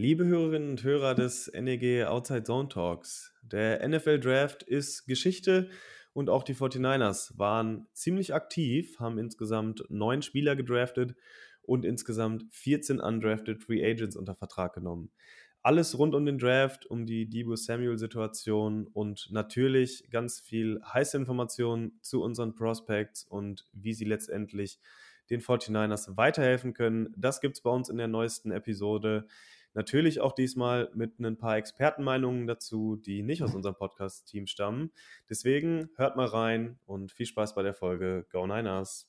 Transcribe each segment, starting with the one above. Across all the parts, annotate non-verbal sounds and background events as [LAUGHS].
Liebe Hörerinnen und Hörer des NEG Outside Zone Talks, der NFL Draft ist Geschichte und auch die 49ers waren ziemlich aktiv, haben insgesamt neun Spieler gedraftet und insgesamt 14 undrafted Free Agents unter Vertrag genommen. Alles rund um den Draft, um die Debo Samuel-Situation und natürlich ganz viel heiße Informationen zu unseren Prospects und wie sie letztendlich den 49ers weiterhelfen können. Das gibt es bei uns in der neuesten Episode. Natürlich auch diesmal mit ein paar Expertenmeinungen dazu, die nicht aus unserem Podcast-Team stammen. Deswegen hört mal rein und viel Spaß bei der Folge. Go Niners!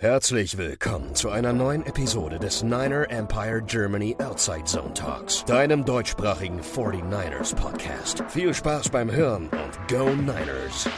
Herzlich willkommen zu einer neuen Episode des Niner Empire Germany Outside Zone Talks, deinem deutschsprachigen 49ers Podcast. Viel Spaß beim Hören und Go Niners!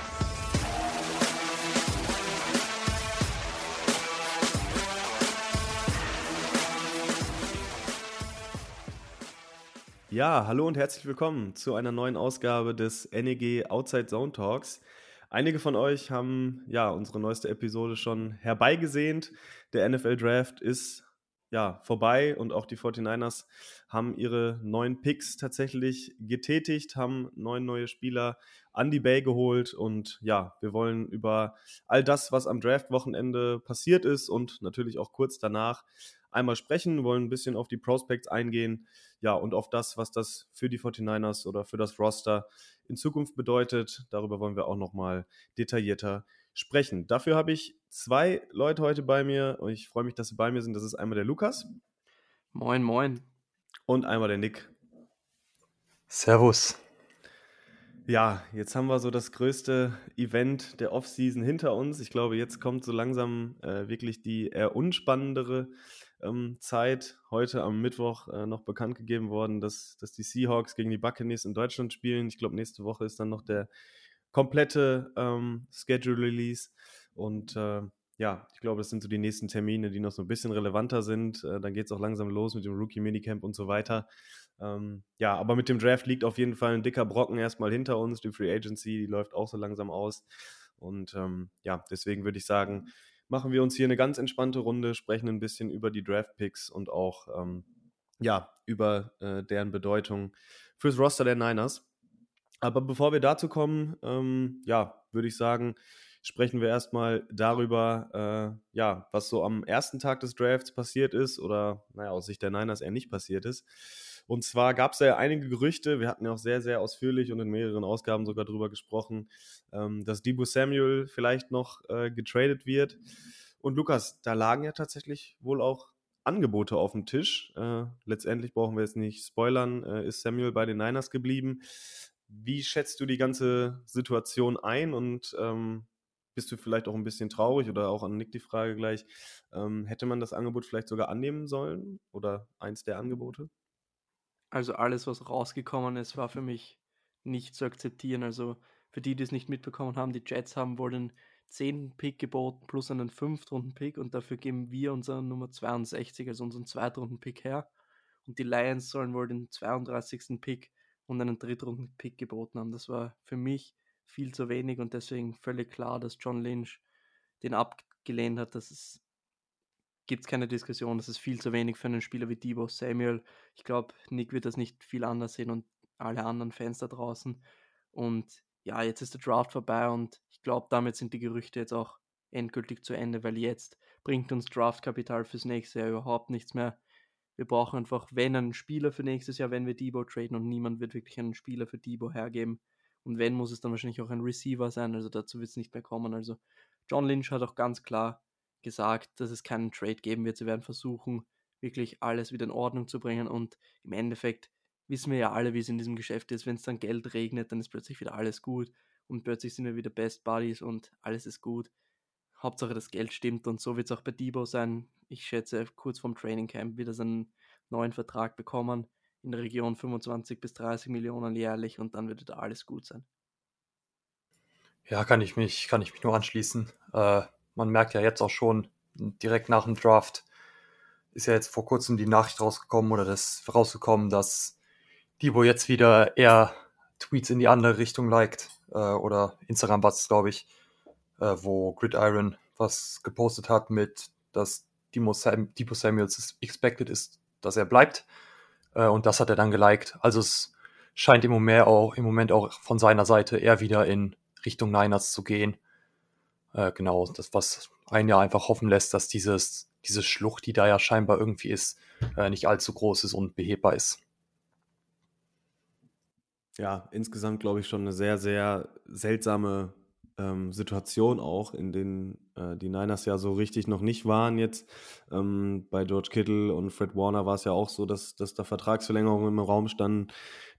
Ja, hallo und herzlich willkommen zu einer neuen Ausgabe des NEG Outside Zone Talks. Einige von euch haben ja unsere neueste Episode schon herbeigesehnt. Der NFL Draft ist ja vorbei und auch die 49ers haben ihre neuen Picks tatsächlich getätigt, haben neun neue Spieler an die Bay geholt und ja, wir wollen über all das, was am Draft-Wochenende passiert ist und natürlich auch kurz danach einmal sprechen, wollen ein bisschen auf die Prospects eingehen, ja, und auf das, was das für die 49ers oder für das Roster in Zukunft bedeutet. Darüber wollen wir auch nochmal detaillierter sprechen. Dafür habe ich zwei Leute heute bei mir und ich freue mich, dass sie bei mir sind. Das ist einmal der Lukas. Moin, moin. Und einmal der Nick. Servus. Ja, jetzt haben wir so das größte Event der Offseason hinter uns. Ich glaube, jetzt kommt so langsam äh, wirklich die eher unspannendere ähm, Zeit. Heute am Mittwoch äh, noch bekannt gegeben worden, dass, dass die Seahawks gegen die Buccaneers in Deutschland spielen. Ich glaube, nächste Woche ist dann noch der komplette ähm, Schedule Release. Und äh, ja, ich glaube, das sind so die nächsten Termine, die noch so ein bisschen relevanter sind. Äh, dann geht es auch langsam los mit dem Rookie-Minicamp und so weiter. Ähm, ja, aber mit dem Draft liegt auf jeden Fall ein dicker Brocken erstmal hinter uns. Die Free Agency, die läuft auch so langsam aus. Und ähm, ja, deswegen würde ich sagen, machen wir uns hier eine ganz entspannte Runde, sprechen ein bisschen über die Draft-Picks und auch ähm, ja, über äh, deren Bedeutung fürs Roster der Niners. Aber bevor wir dazu kommen, ähm, ja, würde ich sagen, sprechen wir erstmal darüber, äh, ja, was so am ersten Tag des Drafts passiert ist oder, naja, aus Sicht der Niners eher nicht passiert ist. Und zwar gab es ja einige Gerüchte, wir hatten ja auch sehr, sehr ausführlich und in mehreren Ausgaben sogar darüber gesprochen, ähm, dass Debo Samuel vielleicht noch äh, getradet wird. Und Lukas, da lagen ja tatsächlich wohl auch Angebote auf dem Tisch. Äh, letztendlich brauchen wir jetzt nicht spoilern, äh, ist Samuel bei den Niners geblieben. Wie schätzt du die ganze Situation ein und ähm, bist du vielleicht auch ein bisschen traurig oder auch an Nick die Frage gleich, ähm, hätte man das Angebot vielleicht sogar annehmen sollen oder eins der Angebote? Also alles, was rausgekommen ist, war für mich nicht zu akzeptieren. Also für die, die es nicht mitbekommen haben, die Jets haben wohl den 10. Pick geboten plus einen 5-Runden-Pick und dafür geben wir unseren Nummer 62, also unseren Zweitrunden-Pick her. Und die Lions sollen wohl den 32. Pick und einen Drittrunden-Pick geboten haben. Das war für mich viel zu wenig und deswegen völlig klar, dass John Lynch den abgelehnt hat. Das ist gibt es keine Diskussion. Das ist viel zu wenig für einen Spieler wie Debo Samuel. Ich glaube, Nick wird das nicht viel anders sehen und alle anderen Fans da draußen. Und ja, jetzt ist der Draft vorbei und ich glaube, damit sind die Gerüchte jetzt auch endgültig zu Ende, weil jetzt bringt uns Draftkapital fürs nächste Jahr überhaupt nichts mehr. Wir brauchen einfach, wenn einen Spieler für nächstes Jahr, wenn wir Debo traden und niemand wird wirklich einen Spieler für Debo hergeben. Und wenn, muss es dann wahrscheinlich auch ein Receiver sein, also dazu wird es nicht mehr kommen. Also John Lynch hat auch ganz klar gesagt, dass es keinen Trade geben wird. Sie werden versuchen, wirklich alles wieder in Ordnung zu bringen. Und im Endeffekt wissen wir ja alle, wie es in diesem Geschäft ist. Wenn es dann Geld regnet, dann ist plötzlich wieder alles gut. Und plötzlich sind wir wieder Best Buddies und alles ist gut. Hauptsache das Geld stimmt und so wird es auch bei Debo sein. Ich schätze, kurz vorm Training Camp wird er seinen neuen Vertrag bekommen in der Region 25 bis 30 Millionen jährlich und dann wird da alles gut sein. Ja, kann ich mich, kann ich mich nur anschließen. Äh, man merkt ja jetzt auch schon, direkt nach dem Draft ist ja jetzt vor kurzem die Nachricht rausgekommen oder das rausgekommen, dass Debo jetzt wieder eher Tweets in die andere Richtung liked. Äh, oder Instagram war es, glaube ich, äh, wo Gridiron was gepostet hat mit, dass Debo, Sam Debo Samuels expected ist, dass er bleibt. Äh, und das hat er dann geliked. Also es scheint im Moment auch, im Moment auch von seiner Seite eher wieder in Richtung Niners zu gehen. Äh, genau, das, was einen ja einfach hoffen lässt, dass dieses, diese Schlucht, die da ja scheinbar irgendwie ist, äh, nicht allzu groß ist und behebbar ist. Ja, insgesamt glaube ich schon eine sehr, sehr seltsame ähm, Situation auch, in denen äh, die Niners ja so richtig noch nicht waren jetzt. Ähm, bei George Kittle und Fred Warner war es ja auch so, dass, dass da Vertragsverlängerungen im Raum standen,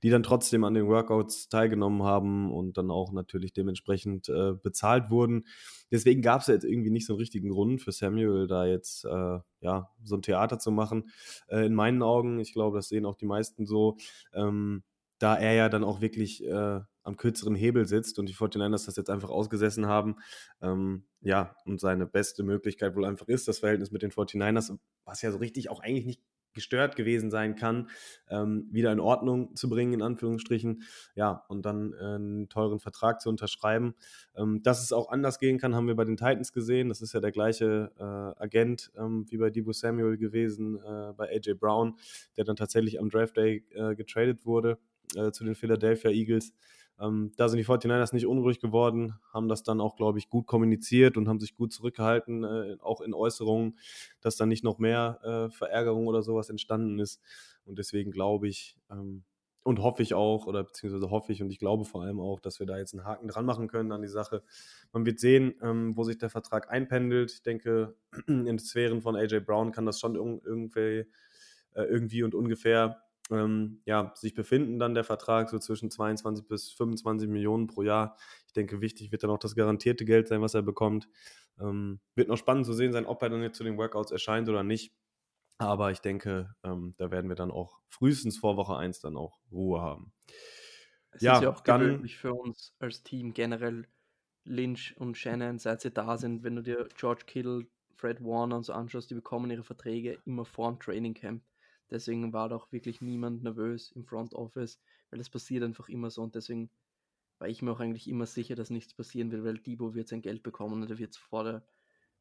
die dann trotzdem an den Workouts teilgenommen haben und dann auch natürlich dementsprechend äh, bezahlt wurden. Deswegen gab es ja jetzt irgendwie nicht so einen richtigen Grund für Samuel, da jetzt äh, ja so ein Theater zu machen. Äh, in meinen Augen, ich glaube, das sehen auch die meisten so, ähm, da er ja dann auch wirklich äh, am kürzeren Hebel sitzt und die 49ers das jetzt einfach ausgesessen haben. Ähm, ja, und seine beste Möglichkeit wohl einfach ist, das Verhältnis mit den 49ers, was ja so richtig auch eigentlich nicht gestört gewesen sein kann, ähm, wieder in Ordnung zu bringen, in Anführungsstrichen. Ja, und dann äh, einen teuren Vertrag zu unterschreiben. Ähm, dass es auch anders gehen kann, haben wir bei den Titans gesehen. Das ist ja der gleiche äh, Agent ähm, wie bei Debo Samuel gewesen, äh, bei AJ Brown, der dann tatsächlich am Draft Day äh, getradet wurde äh, zu den Philadelphia Eagles. Ähm, da sind die 49ers nicht unruhig geworden, haben das dann auch, glaube ich, gut kommuniziert und haben sich gut zurückgehalten, äh, auch in Äußerungen, dass da nicht noch mehr äh, Verärgerung oder sowas entstanden ist. Und deswegen glaube ich ähm, und hoffe ich auch, oder beziehungsweise hoffe ich und ich glaube vor allem auch, dass wir da jetzt einen Haken dran machen können an die Sache. Man wird sehen, ähm, wo sich der Vertrag einpendelt. Ich denke, [CLEARS THROAT] in Sphären von AJ Brown kann das schon irgendwie, äh, irgendwie und ungefähr ähm, ja, sich befinden dann der Vertrag so zwischen 22 bis 25 Millionen pro Jahr. Ich denke, wichtig wird dann auch das garantierte Geld sein, was er bekommt. Ähm, wird noch spannend zu sehen sein, ob er dann jetzt zu den Workouts erscheint oder nicht. Aber ich denke, ähm, da werden wir dann auch frühestens vor Woche 1 dann auch Ruhe haben. Es ja, ist ja auch dann, gewöhnlich für uns als Team generell Lynch und Shannon, seit sie da sind, wenn du dir George Kittle, Fred Warner und so anschaust, die bekommen ihre Verträge immer vor dem Training Camp. Deswegen war doch wirklich niemand nervös im Front Office, weil es passiert einfach immer so und deswegen war ich mir auch eigentlich immer sicher, dass nichts passieren wird, weil Debo wird sein Geld bekommen und er wird es vor, der,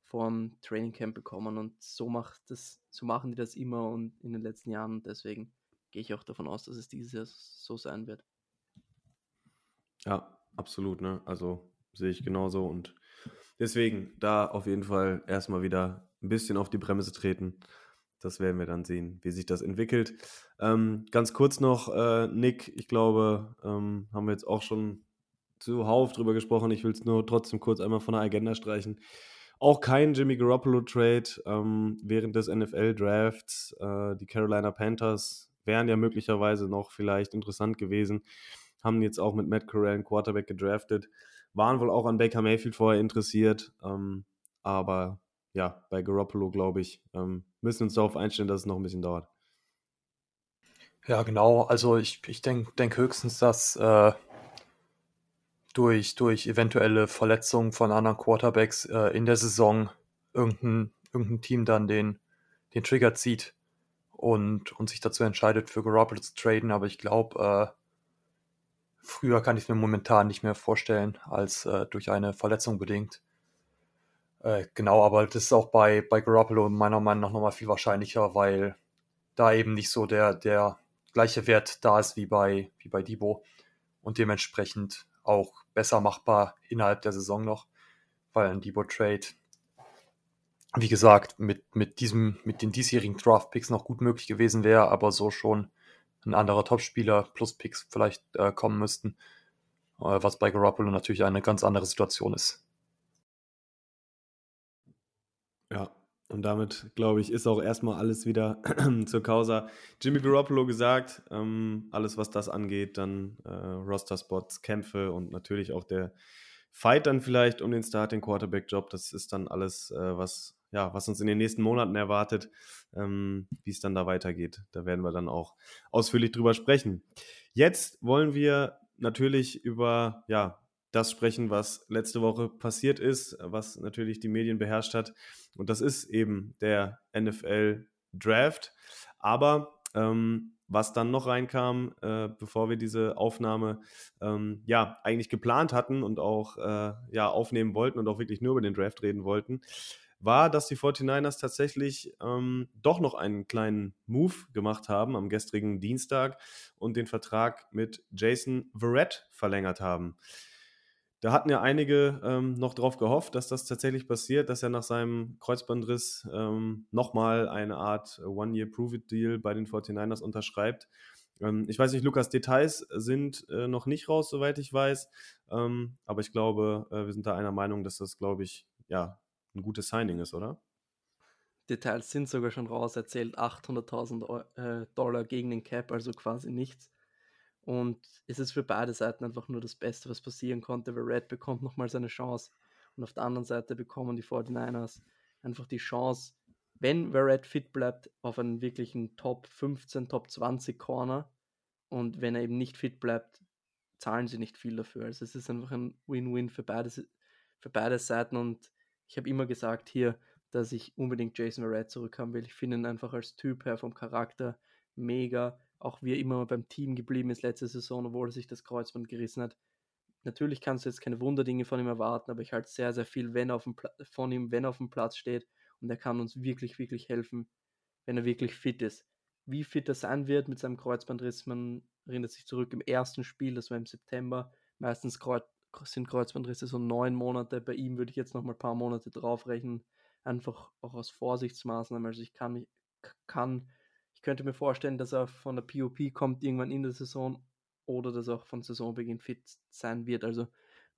vor dem Training Camp bekommen und so macht das, so machen die das immer und in den letzten Jahren und deswegen gehe ich auch davon aus, dass es dieses Jahr so sein wird. Ja, absolut, ne? Also sehe ich genauso und deswegen da auf jeden Fall erstmal wieder ein bisschen auf die Bremse treten das werden wir dann sehen, wie sich das entwickelt. Ähm, ganz kurz noch, äh, Nick, ich glaube, ähm, haben wir jetzt auch schon zuhauf drüber gesprochen. Ich will es nur trotzdem kurz einmal von der Agenda streichen. Auch kein Jimmy Garoppolo-Trade ähm, während des NFL-Drafts. Äh, die Carolina Panthers wären ja möglicherweise noch vielleicht interessant gewesen. Haben jetzt auch mit Matt Corral einen Quarterback gedraftet. Waren wohl auch an Baker Mayfield vorher interessiert. Ähm, aber ja, bei Garoppolo, glaube ich, ähm, müssen uns darauf einstellen, dass es noch ein bisschen dauert. Ja, genau. Also ich, ich denke denk höchstens, dass äh, durch, durch eventuelle Verletzungen von anderen Quarterbacks äh, in der Saison irgendein, irgendein Team dann den, den Trigger zieht und, und sich dazu entscheidet, für Garoppolo zu traden. Aber ich glaube, äh, früher kann ich es mir momentan nicht mehr vorstellen, als äh, durch eine Verletzung bedingt. Äh, genau, aber das ist auch bei, bei Garoppolo meiner Meinung nach nochmal viel wahrscheinlicher, weil da eben nicht so der, der gleiche Wert da ist wie bei, wie bei Debo und dementsprechend auch besser machbar innerhalb der Saison noch, weil ein Debo-Trade, wie gesagt, mit, mit diesem, mit den diesjährigen Draft-Picks noch gut möglich gewesen wäre, aber so schon ein anderer Topspieler plus Picks vielleicht äh, kommen müssten, äh, was bei Garoppolo natürlich eine ganz andere Situation ist. Ja, und damit, glaube ich, ist auch erstmal alles wieder [CLEARS THROAT] zur Causa Jimmy Garoppolo gesagt. Ähm, alles, was das angeht, dann äh, Roster-Spots, Kämpfe und natürlich auch der Fight dann vielleicht um den Starting Quarterback-Job. Das ist dann alles, äh, was, ja, was uns in den nächsten Monaten erwartet, ähm, wie es dann da weitergeht. Da werden wir dann auch ausführlich drüber sprechen. Jetzt wollen wir natürlich über ja, das sprechen, was letzte Woche passiert ist, was natürlich die Medien beherrscht hat. Und das ist eben der NFL Draft. Aber ähm, was dann noch reinkam, äh, bevor wir diese Aufnahme ähm, ja eigentlich geplant hatten und auch äh, ja aufnehmen wollten und auch wirklich nur über den Draft reden wollten, war, dass die 49ers tatsächlich ähm, doch noch einen kleinen Move gemacht haben am gestrigen Dienstag und den Vertrag mit Jason Verrett verlängert haben. Da hatten ja einige ähm, noch darauf gehofft, dass das tatsächlich passiert, dass er nach seinem Kreuzbandriss ähm, nochmal eine Art One-Year-Prove-It-Deal bei den 49ers unterschreibt. Ähm, ich weiß nicht, Lukas, Details sind äh, noch nicht raus, soweit ich weiß. Ähm, aber ich glaube, äh, wir sind da einer Meinung, dass das, glaube ich, ja, ein gutes Signing ist, oder? Details sind sogar schon raus. Er zählt 800.000 äh, Dollar gegen den Cap, also quasi nichts. Und es ist für beide Seiten einfach nur das Beste, was passieren konnte, weil Red bekommt nochmal seine Chance. Und auf der anderen Seite bekommen die 49ers einfach die Chance, wenn Red fit bleibt, auf einen wirklichen Top 15, Top 20 Corner. Und wenn er eben nicht fit bleibt, zahlen sie nicht viel dafür. Also es ist einfach ein Win-Win für beide, für beide Seiten. Und ich habe immer gesagt hier, dass ich unbedingt Jason Verrett zurückhaben will. Ich finde ihn einfach als Typ her vom Charakter mega auch wie er immer beim Team geblieben ist letzte Saison, obwohl er sich das Kreuzband gerissen hat. Natürlich kannst du jetzt keine Wunderdinge von ihm erwarten, aber ich halte sehr, sehr viel wenn auf dem von ihm, wenn er auf dem Platz steht. Und er kann uns wirklich, wirklich helfen, wenn er wirklich fit ist. Wie fit er sein wird mit seinem Kreuzbandriss, man erinnert sich zurück im ersten Spiel, das war im September. Meistens sind Kreuzbandrisse so neun Monate. Bei ihm würde ich jetzt noch mal ein paar Monate draufrechnen. Einfach auch aus Vorsichtsmaßnahmen. Also ich kann, kann ich könnte mir vorstellen, dass er von der POP kommt irgendwann in der Saison oder dass er auch von Saisonbeginn fit sein wird. Also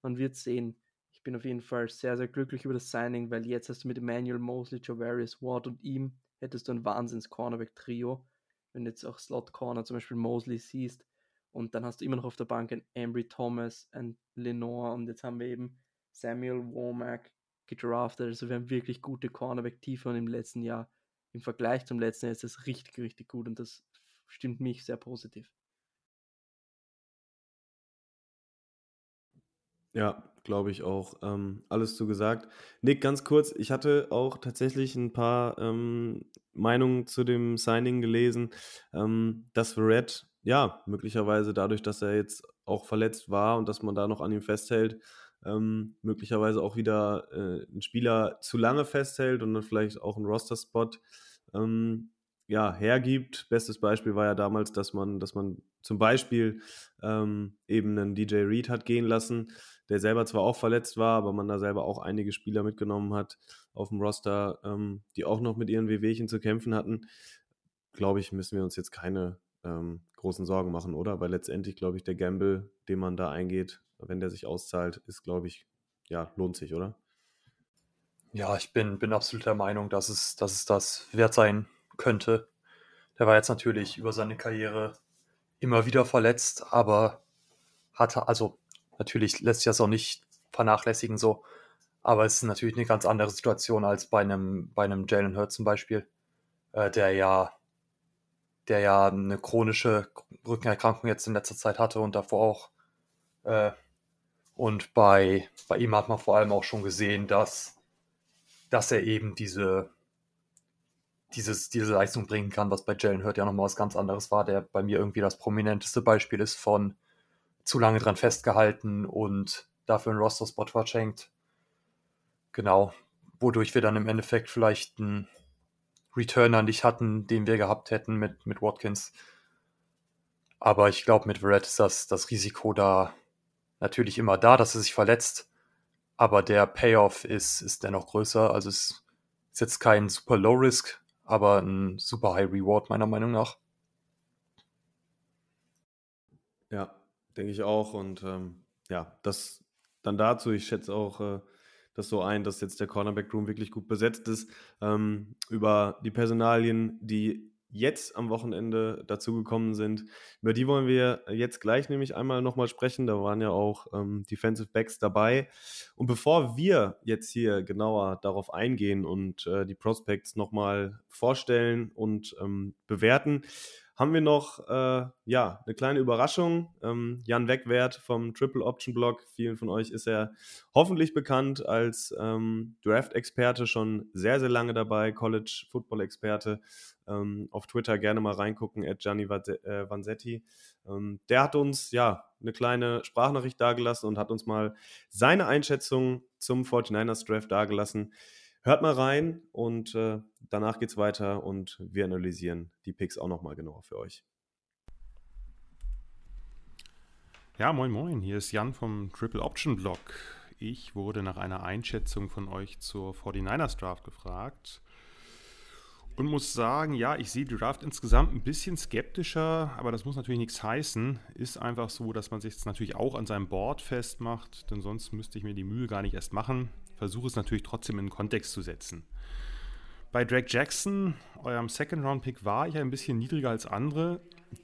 man wird sehen. Ich bin auf jeden Fall sehr, sehr glücklich über das Signing, weil jetzt hast du mit Emmanuel Mosley, Javarius Ward und ihm hättest du ein Wahnsinns-Cornerback-Trio. Wenn du jetzt auch Slot-Corner zum Beispiel Mosley siehst und dann hast du immer noch auf der Bank ein Ambry Thomas, ein Lenore und jetzt haben wir eben Samuel Womack gedraftet. Also wir haben wirklich gute Cornerback-Tiefer im letzten Jahr im Vergleich zum letzten Jahr ist es richtig, richtig gut und das stimmt mich sehr positiv. Ja, glaube ich auch. Ähm, alles zu gesagt. Nick, ganz kurz, ich hatte auch tatsächlich ein paar ähm, Meinungen zu dem Signing gelesen, ähm, dass Red, ja, möglicherweise dadurch, dass er jetzt auch verletzt war und dass man da noch an ihm festhält, ähm, möglicherweise auch wieder äh, einen Spieler zu lange festhält und dann vielleicht auch einen Roster-Spot ähm, ja, hergibt. Bestes Beispiel war ja damals, dass man, dass man zum Beispiel ähm, eben einen DJ Reed hat gehen lassen, der selber zwar auch verletzt war, aber man da selber auch einige Spieler mitgenommen hat auf dem Roster, ähm, die auch noch mit ihren WWchen zu kämpfen hatten. Glaube ich, müssen wir uns jetzt keine ähm, großen Sorgen machen, oder? Weil letztendlich, glaube ich, der Gamble, den man da eingeht, wenn der sich auszahlt, ist, glaube ich, ja, lohnt sich, oder? Ja, ich bin, bin absolut der Meinung, dass es, dass es das wert sein könnte. Der war jetzt natürlich über seine Karriere immer wieder verletzt, aber hatte, also natürlich lässt sich das auch nicht vernachlässigen so, aber es ist natürlich eine ganz andere Situation als bei einem, bei einem Jalen Hurt zum Beispiel, äh, der ja, der ja eine chronische Rückenerkrankung jetzt in letzter Zeit hatte und davor auch. Äh, und bei, bei ihm hat man vor allem auch schon gesehen, dass dass er eben diese, dieses, diese Leistung bringen kann, was bei Jalen Hurt ja nochmal was ganz anderes war, der bei mir irgendwie das prominenteste Beispiel ist von zu lange dran festgehalten und dafür einen Roster-Spot verschenkt. Genau, wodurch wir dann im Endeffekt vielleicht einen Returner nicht hatten, den wir gehabt hätten mit, mit Watkins. Aber ich glaube, mit Verrett ist das, das Risiko da natürlich immer da, dass er sich verletzt aber der Payoff ist, ist dennoch größer. Also es ist jetzt kein super Low Risk, aber ein super High Reward meiner Meinung nach. Ja, denke ich auch. Und ähm, ja, das dann dazu. Ich schätze auch äh, das so ein, dass jetzt der Cornerback Room wirklich gut besetzt ist. Ähm, über die Personalien, die jetzt am Wochenende dazugekommen sind. Über die wollen wir jetzt gleich nämlich einmal nochmal sprechen. Da waren ja auch ähm, Defensive Backs dabei. Und bevor wir jetzt hier genauer darauf eingehen und äh, die Prospects nochmal vorstellen und ähm, bewerten, haben wir noch äh, ja, eine kleine Überraschung. Ähm, Jan Wegwert vom Triple Option Blog. Vielen von euch ist er hoffentlich bekannt als ähm, Draft-Experte, schon sehr, sehr lange dabei, College-Football-Experte. Ähm, auf Twitter gerne mal reingucken, at Gianni äh, Vanzetti. Ähm, der hat uns ja eine kleine Sprachnachricht dargelassen und hat uns mal seine Einschätzung zum 49ers Draft dargelassen. Hört mal rein und äh, danach geht es weiter und wir analysieren die Picks auch nochmal genauer für euch. Ja, moin moin, hier ist Jan vom Triple Option Blog. Ich wurde nach einer Einschätzung von euch zur 49ers Draft gefragt und muss sagen, ja, ich sehe die Draft insgesamt ein bisschen skeptischer, aber das muss natürlich nichts heißen. Ist einfach so, dass man sich jetzt natürlich auch an seinem Board festmacht, denn sonst müsste ich mir die Mühe gar nicht erst machen. Versuche es natürlich trotzdem in Kontext zu setzen. Bei Drake Jackson, eurem Second-Round-Pick, war ich ein bisschen niedriger als andere.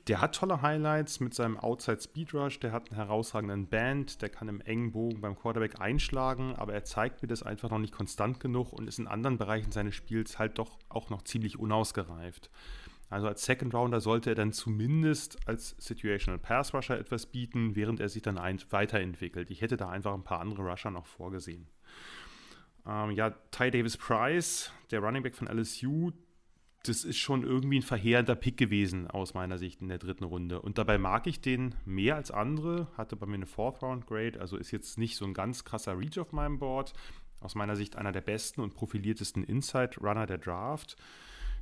Der hat tolle Highlights mit seinem Outside Speed Rush, der hat einen herausragenden Band, der kann im engen Bogen beim Quarterback einschlagen, aber er zeigt mir das einfach noch nicht konstant genug und ist in anderen Bereichen seines Spiels halt doch auch noch ziemlich unausgereift. Also als Second Rounder sollte er dann zumindest als Situational Pass Rusher etwas bieten, während er sich dann weiterentwickelt. Ich hätte da einfach ein paar andere Rusher noch vorgesehen. Ähm, ja, Ty Davis Price, der Running Back von LSU, das ist schon irgendwie ein verheerender Pick gewesen aus meiner Sicht in der dritten Runde. Und dabei mag ich den mehr als andere, hatte bei mir eine Fourth Round Grade, also ist jetzt nicht so ein ganz krasser Reach auf meinem Board. Aus meiner Sicht einer der besten und profiliertesten Inside Runner der Draft.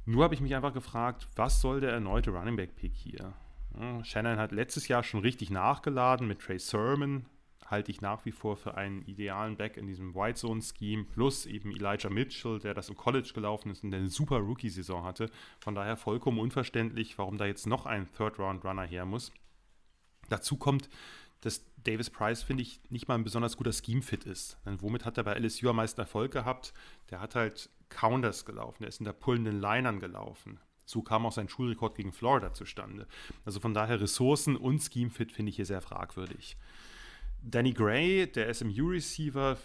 Nur habe ich mich einfach gefragt, was soll der erneute Running Back Pick hier? Ja, Shannon hat letztes Jahr schon richtig nachgeladen mit Trey Sermon, halte ich nach wie vor für einen idealen Back in diesem White Zone Scheme, plus eben Elijah Mitchell, der das im College gelaufen ist und eine super Rookie-Saison hatte. Von daher vollkommen unverständlich, warum da jetzt noch ein Third-Round-Runner her muss. Dazu kommt, dass Davis Price, finde ich, nicht mal ein besonders guter Scheme-Fit ist. Denn womit hat er bei LSU am meisten Erfolg gehabt? Der hat halt Counters gelaufen, der ist in der pullenden Linern gelaufen. So kam auch sein Schulrekord gegen Florida zustande. Also von daher Ressourcen und Scheme-Fit finde ich hier sehr fragwürdig. Danny Gray, der SMU-Receiver,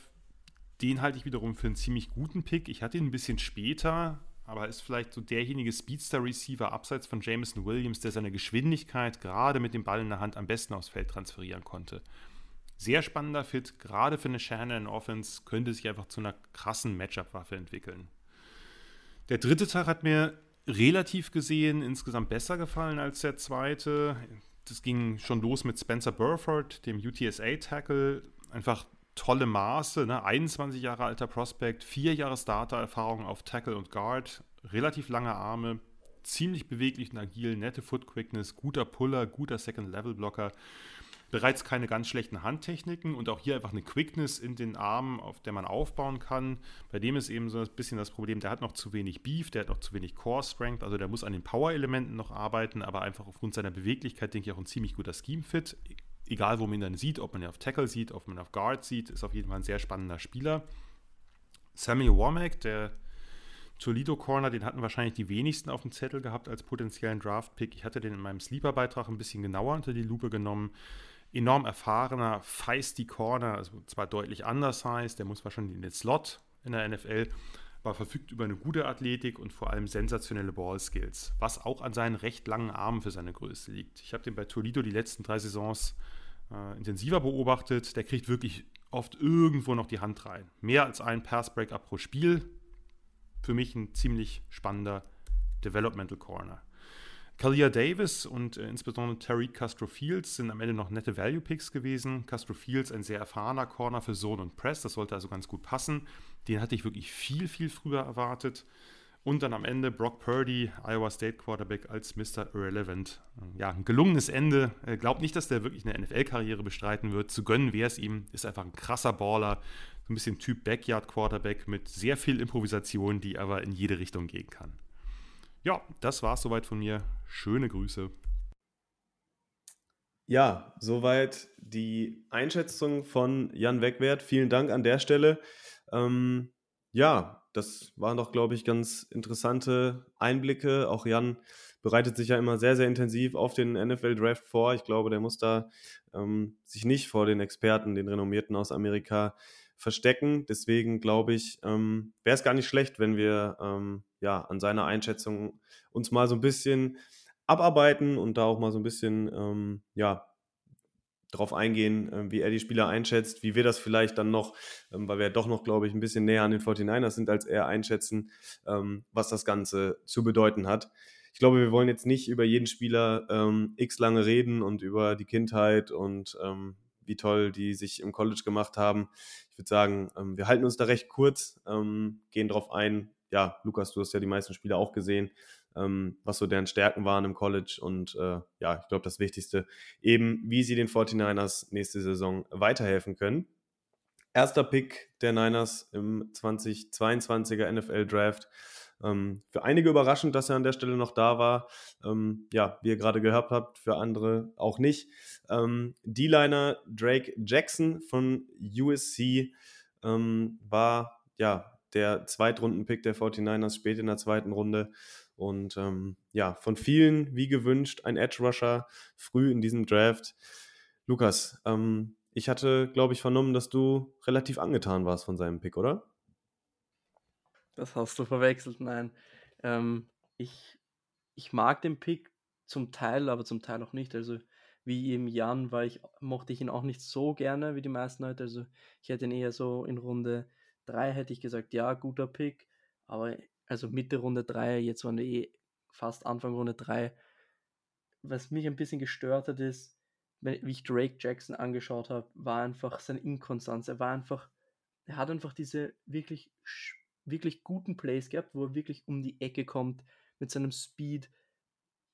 den halte ich wiederum für einen ziemlich guten Pick. Ich hatte ihn ein bisschen später, aber ist vielleicht so derjenige Speedster-Receiver abseits von Jameson Williams, der seine Geschwindigkeit gerade mit dem Ball in der Hand am besten aufs Feld transferieren konnte. Sehr spannender Fit, gerade für eine Shannon Offense, könnte sich einfach zu einer krassen Matchup-Waffe entwickeln. Der dritte Tag hat mir relativ gesehen insgesamt besser gefallen als der zweite das ging schon los mit Spencer Burford, dem UTSA-Tackle. Einfach tolle Maße, ne? 21 Jahre alter Prospect, vier Jahre Starter-Erfahrung auf Tackle und Guard, relativ lange Arme, ziemlich beweglich und agil, nette Foot-Quickness, guter Puller, guter Second-Level-Blocker bereits keine ganz schlechten Handtechniken und auch hier einfach eine Quickness in den Armen, auf der man aufbauen kann. Bei dem ist eben so ein bisschen das Problem, der hat noch zu wenig Beef, der hat noch zu wenig Core Strength, also der muss an den Power-Elementen noch arbeiten, aber einfach aufgrund seiner Beweglichkeit denke ich auch ein ziemlich guter Scheme-Fit. Egal, wo man ihn dann sieht, ob man ihn auf Tackle sieht, ob man ihn auf Guard sieht, ist auf jeden Fall ein sehr spannender Spieler. Samuel Womack, der Toledo Corner, den hatten wahrscheinlich die wenigsten auf dem Zettel gehabt als potenziellen Draft-Pick. Ich hatte den in meinem Sleeper-Beitrag ein bisschen genauer unter die Lupe genommen enorm erfahrener, feisty Corner, also zwar deutlich anders heißt, der muss wahrscheinlich in den Slot in der NFL, aber verfügt über eine gute Athletik und vor allem sensationelle Ballskills, was auch an seinen recht langen Armen für seine Größe liegt. Ich habe den bei Toledo die letzten drei Saisons äh, intensiver beobachtet. Der kriegt wirklich oft irgendwo noch die Hand rein. Mehr als ein Pass-Breakup pro Spiel. Für mich ein ziemlich spannender Developmental Corner. Kalia Davis und äh, insbesondere Terry Castro Fields sind am Ende noch nette Value Picks gewesen. Castro Fields ein sehr erfahrener Corner für Zone und Press, das sollte also ganz gut passen. Den hatte ich wirklich viel, viel früher erwartet. Und dann am Ende Brock Purdy, Iowa State Quarterback als Mr. Irrelevant. Ja, ein gelungenes Ende. Glaubt nicht, dass der wirklich eine NFL-Karriere bestreiten wird. Zu gönnen wäre es ihm. Ist einfach ein krasser Baller. So ein bisschen Typ Backyard Quarterback mit sehr viel Improvisation, die aber in jede Richtung gehen kann. Ja, das war es soweit von mir. Schöne Grüße. Ja, soweit die Einschätzung von Jan Wegwert. Vielen Dank an der Stelle. Ähm, ja, das waren doch, glaube ich, ganz interessante Einblicke. Auch Jan bereitet sich ja immer sehr, sehr intensiv auf den NFL-Draft vor. Ich glaube, der muss da ähm, sich nicht vor den Experten, den Renommierten aus Amerika verstecken. Deswegen glaube ich, ähm, wäre es gar nicht schlecht, wenn wir ähm, ja an seiner Einschätzung uns mal so ein bisschen abarbeiten und da auch mal so ein bisschen ähm, ja darauf eingehen, äh, wie er die Spieler einschätzt, wie wir das vielleicht dann noch, ähm, weil wir ja doch noch, glaube ich, ein bisschen näher an den 49ers sind als er einschätzen, ähm, was das Ganze zu bedeuten hat. Ich glaube, wir wollen jetzt nicht über jeden Spieler ähm, x lange reden und über die Kindheit und wie toll die sich im College gemacht haben. Ich würde sagen, ähm, wir halten uns da recht kurz, ähm, gehen darauf ein. Ja, Lukas, du hast ja die meisten Spiele auch gesehen, ähm, was so deren Stärken waren im College. Und äh, ja, ich glaube, das Wichtigste eben, wie sie den 49ers nächste Saison weiterhelfen können. Erster Pick der Niners im 2022er NFL Draft. Ähm, für einige überraschend, dass er an der Stelle noch da war. Ähm, ja, wie ihr gerade gehört habt, für andere auch nicht. Ähm, D-Liner Drake Jackson von USC ähm, war ja der Zweitrunden-Pick der 49ers spät in der zweiten Runde. Und ähm, ja, von vielen, wie gewünscht, ein Edge-Rusher früh in diesem Draft. Lukas, ähm, ich hatte, glaube ich, vernommen, dass du relativ angetan warst von seinem Pick, oder? Das hast du verwechselt, nein. Ähm, ich, ich mag den Pick zum Teil, aber zum Teil auch nicht. Also wie im Jan war ich, mochte ich ihn auch nicht so gerne wie die meisten Leute. Also ich hätte ihn eher so in Runde 3 hätte ich gesagt, ja, guter Pick. Aber also Mitte Runde 3, jetzt waren wir eh fast Anfang Runde 3. Was mich ein bisschen gestört hat, ist, wie ich Drake Jackson angeschaut habe, war einfach seine Inkonstanz. Er war einfach, er hat einfach diese wirklich, wirklich guten Plays gehabt, wo er wirklich um die Ecke kommt mit seinem Speed,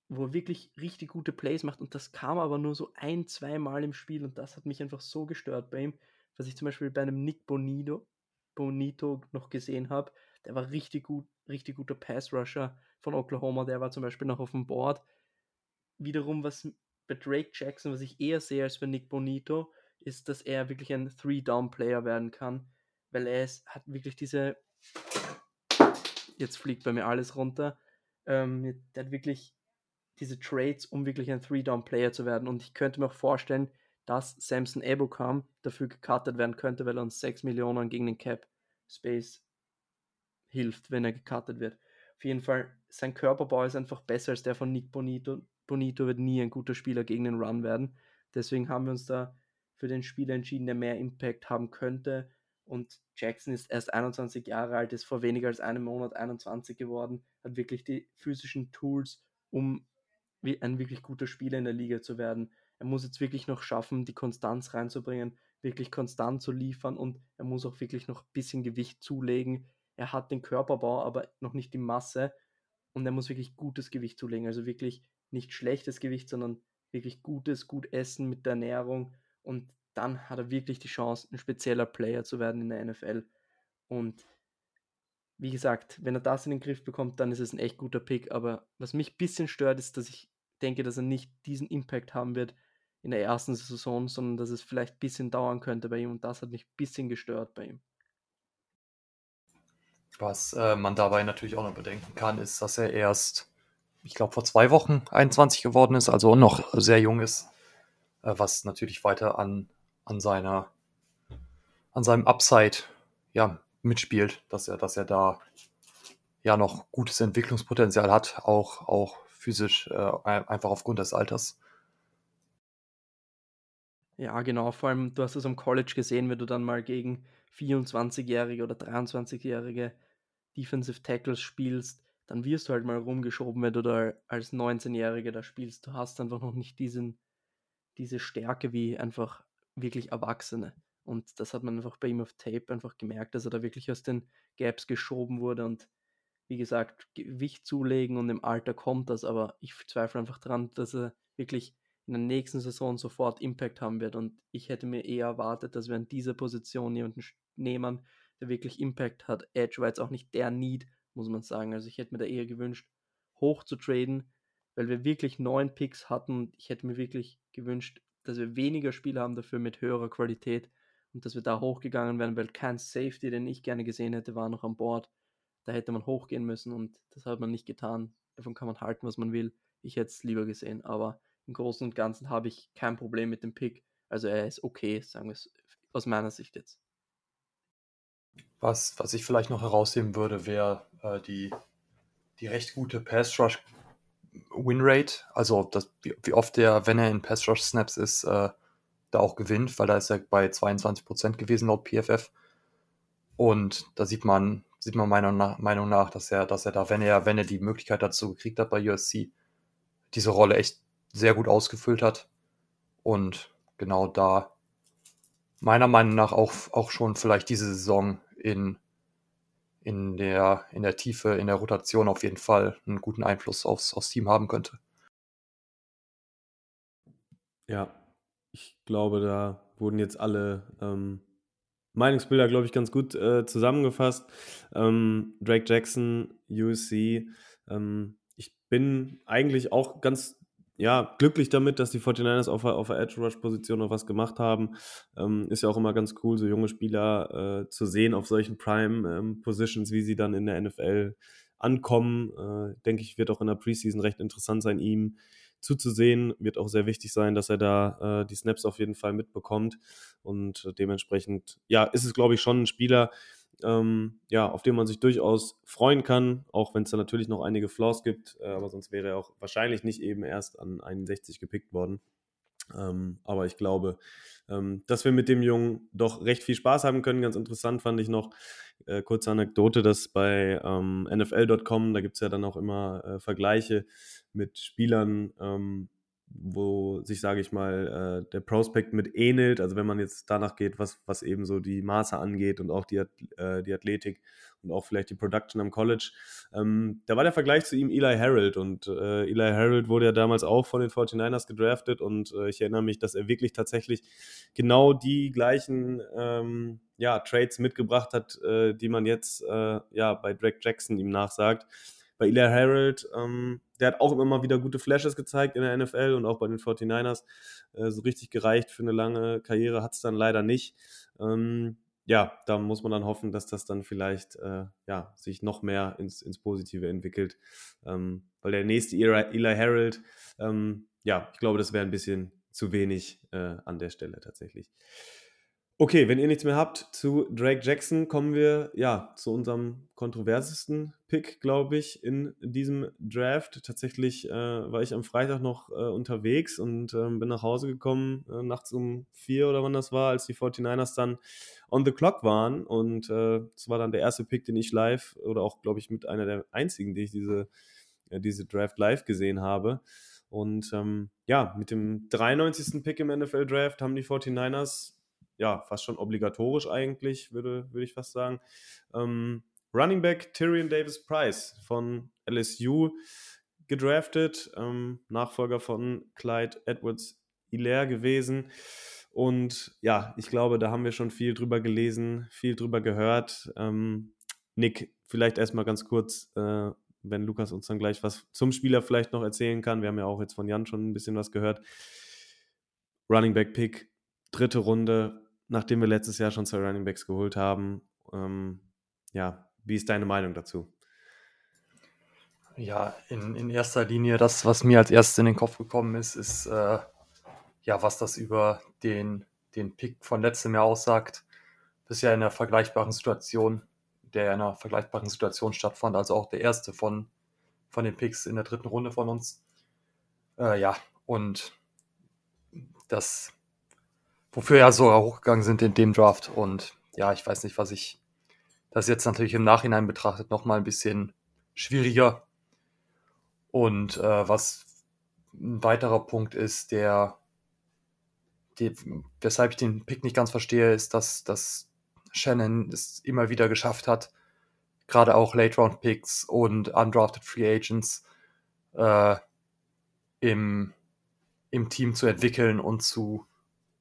wo er wirklich richtig gute Plays macht. Und das kam aber nur so ein, zwei Mal im Spiel und das hat mich einfach so gestört bei ihm, was ich zum Beispiel bei einem Nick Bonito, Bonito noch gesehen habe. Der war richtig gut, richtig guter Pass-Rusher von Oklahoma. Der war zum Beispiel noch auf dem Board. Wiederum, was bei Drake Jackson, was ich eher sehe als bei Nick Bonito, ist, dass er wirklich ein Three-Down-Player werden kann, weil er ist, hat wirklich diese. Jetzt fliegt bei mir alles runter. Ähm, der hat wirklich diese Trades, um wirklich ein Three-Down-Player zu werden. Und ich könnte mir auch vorstellen, dass Samson Ebokam dafür gecuttet werden könnte, weil er uns 6 Millionen gegen den Cap Space hilft, wenn er gecuttet wird. Auf jeden Fall, sein Körperbau ist einfach besser als der von Nick Bonito. Bonito wird nie ein guter Spieler gegen den Run werden. Deswegen haben wir uns da für den Spieler entschieden, der mehr Impact haben könnte. Und Jackson ist erst 21 Jahre alt, ist vor weniger als einem Monat 21 geworden, hat wirklich die physischen Tools, um ein wirklich guter Spieler in der Liga zu werden. Er muss jetzt wirklich noch schaffen, die Konstanz reinzubringen, wirklich konstant zu liefern und er muss auch wirklich noch ein bisschen Gewicht zulegen. Er hat den Körperbau, aber noch nicht die Masse und er muss wirklich gutes Gewicht zulegen. Also wirklich nicht schlechtes Gewicht, sondern wirklich gutes, gut Essen mit der Ernährung und dann hat er wirklich die Chance, ein spezieller Player zu werden in der NFL. Und wie gesagt, wenn er das in den Griff bekommt, dann ist es ein echt guter Pick. Aber was mich ein bisschen stört, ist, dass ich denke, dass er nicht diesen Impact haben wird in der ersten Saison, sondern dass es vielleicht ein bisschen dauern könnte bei ihm. Und das hat mich ein bisschen gestört bei ihm. Was äh, man dabei natürlich auch noch bedenken kann, ist, dass er erst ich glaube, vor zwei Wochen 21 geworden ist, also noch sehr jung ist, äh, was natürlich weiter an, an seiner, an seinem Upside ja, mitspielt, dass er, dass er da ja noch gutes Entwicklungspotenzial hat, auch, auch physisch, äh, einfach aufgrund des Alters. Ja, genau. Vor allem, du hast es am College gesehen, wenn du dann mal gegen 24-Jährige oder 23-Jährige Defensive Tackles spielst, dann wirst du halt mal rumgeschoben, wenn du da als 19-Jähriger da spielst. Du hast einfach noch nicht diesen, diese Stärke wie einfach wirklich Erwachsene. Und das hat man einfach bei ihm auf Tape einfach gemerkt, dass er da wirklich aus den Gaps geschoben wurde und wie gesagt, Gewicht zulegen und im Alter kommt das, aber ich zweifle einfach daran, dass er wirklich in der nächsten Saison sofort Impact haben wird. Und ich hätte mir eher erwartet, dass wir an dieser Position jemanden nehmen, der wirklich Impact hat. Edge war jetzt auch nicht der Need, muss man sagen. Also ich hätte mir da eher gewünscht, hoch zu traden, weil wir wirklich neun Picks hatten. Ich hätte mir wirklich gewünscht, dass wir weniger Spieler haben dafür mit höherer Qualität und dass wir da hochgegangen wären, weil kein Safety, den ich gerne gesehen hätte, war noch an Bord. Da hätte man hochgehen müssen und das hat man nicht getan. Davon kann man halten, was man will. Ich hätte es lieber gesehen, aber im Großen und Ganzen habe ich kein Problem mit dem Pick. Also er ist okay, sagen wir es aus meiner Sicht jetzt. Was, was ich vielleicht noch herausheben würde, wäre äh, die, die recht gute Pass-Rush Winrate. Also das, wie, wie, oft der, wenn er in Pass-Rush-Snaps ist, äh, da auch gewinnt, weil da ist er bei 22% gewesen laut PFF. Und da sieht man, sieht man meiner Meinung nach, dass er, dass er da, wenn er, wenn er die Möglichkeit dazu gekriegt hat bei USC, diese Rolle echt sehr gut ausgefüllt hat. Und genau da meiner Meinung nach auch, auch schon vielleicht diese Saison in, in, der, in der Tiefe, in der Rotation auf jeden Fall einen guten Einfluss aufs, aufs Team haben könnte. Ja, ich glaube, da wurden jetzt alle ähm, Meinungsbilder, glaube ich, ganz gut äh, zusammengefasst. Ähm, Drake Jackson, USC. Ähm, ich bin eigentlich auch ganz ja, glücklich damit, dass die 49ers auf, auf der Edge-Rush-Position noch was gemacht haben. Ähm, ist ja auch immer ganz cool, so junge Spieler äh, zu sehen auf solchen Prime-Positions, wie sie dann in der NFL ankommen. Äh, denke ich, wird auch in der Preseason recht interessant sein, ihm zuzusehen. Wird auch sehr wichtig sein, dass er da äh, die Snaps auf jeden Fall mitbekommt. Und dementsprechend, ja, ist es, glaube ich, schon ein Spieler, ähm, ja, auf den man sich durchaus freuen kann, auch wenn es da natürlich noch einige Flaws gibt, äh, aber sonst wäre er auch wahrscheinlich nicht eben erst an 61 gepickt worden. Ähm, aber ich glaube, ähm, dass wir mit dem Jungen doch recht viel Spaß haben können. Ganz interessant fand ich noch, äh, kurze Anekdote, dass bei ähm, NFL.com, da gibt es ja dann auch immer äh, Vergleiche mit Spielern, ähm, wo sich, sage ich mal, äh, der Prospect mit ähnelt. Also wenn man jetzt danach geht, was, was eben so die Maße angeht und auch die, äh, die Athletik und auch vielleicht die Production am College. Ähm, da war der Vergleich zu ihm Eli Harold und äh, Eli Harold wurde ja damals auch von den 49ers gedraftet und äh, ich erinnere mich, dass er wirklich tatsächlich genau die gleichen ähm, ja, Trades mitgebracht hat, äh, die man jetzt äh, ja, bei Drake Jackson ihm nachsagt bei Eli Harold, ähm, der hat auch immer mal wieder gute Flashes gezeigt in der NFL und auch bei den 49ers. Äh, so richtig gereicht für eine lange Karriere hat es dann leider nicht. Ähm, ja, da muss man dann hoffen, dass das dann vielleicht äh, ja, sich noch mehr ins, ins Positive entwickelt. Ähm, weil der nächste Eli Harold, ähm, ja, ich glaube, das wäre ein bisschen zu wenig äh, an der Stelle tatsächlich. Okay, wenn ihr nichts mehr habt zu Drake Jackson, kommen wir ja zu unserem kontroversesten Pick, glaube ich, in diesem Draft. Tatsächlich äh, war ich am Freitag noch äh, unterwegs und äh, bin nach Hause gekommen, äh, nachts um vier oder wann das war, als die 49ers dann on the clock waren. Und äh, es war dann der erste Pick, den ich live oder auch, glaube ich, mit einer der einzigen, die ich diese, äh, diese Draft live gesehen habe. Und ähm, ja, mit dem 93. Pick im NFL Draft haben die 49ers ja, fast schon obligatorisch eigentlich, würde, würde ich fast sagen. Ähm, Running Back Tyrion Davis Price von LSU gedraftet, ähm, Nachfolger von Clyde Edwards Hilaire gewesen. Und ja, ich glaube, da haben wir schon viel drüber gelesen, viel drüber gehört. Ähm, Nick, vielleicht erstmal ganz kurz, äh, wenn Lukas uns dann gleich was zum Spieler vielleicht noch erzählen kann. Wir haben ja auch jetzt von Jan schon ein bisschen was gehört. Running Back Pick, dritte Runde, nachdem wir letztes Jahr schon zwei Running Backs geholt haben. Ähm, ja, wie ist deine Meinung dazu? Ja, in, in erster Linie, das, was mir als erstes in den Kopf gekommen ist, ist, äh, ja, was das über den, den Pick von letztem Jahr aussagt. Bisher in einer vergleichbaren Situation, der in einer vergleichbaren Situation stattfand, also auch der erste von, von den Picks in der dritten Runde von uns. Äh, ja, und das wofür ja sogar hochgegangen sind in dem Draft. Und ja, ich weiß nicht, was ich. Das jetzt natürlich im Nachhinein betrachtet nochmal ein bisschen schwieriger. Und äh, was ein weiterer Punkt ist, der, die, weshalb ich den Pick nicht ganz verstehe, ist, dass, dass Shannon es immer wieder geschafft hat, gerade auch Late-Round-Picks und Undrafted Free Agents äh, im, im Team zu entwickeln und zu,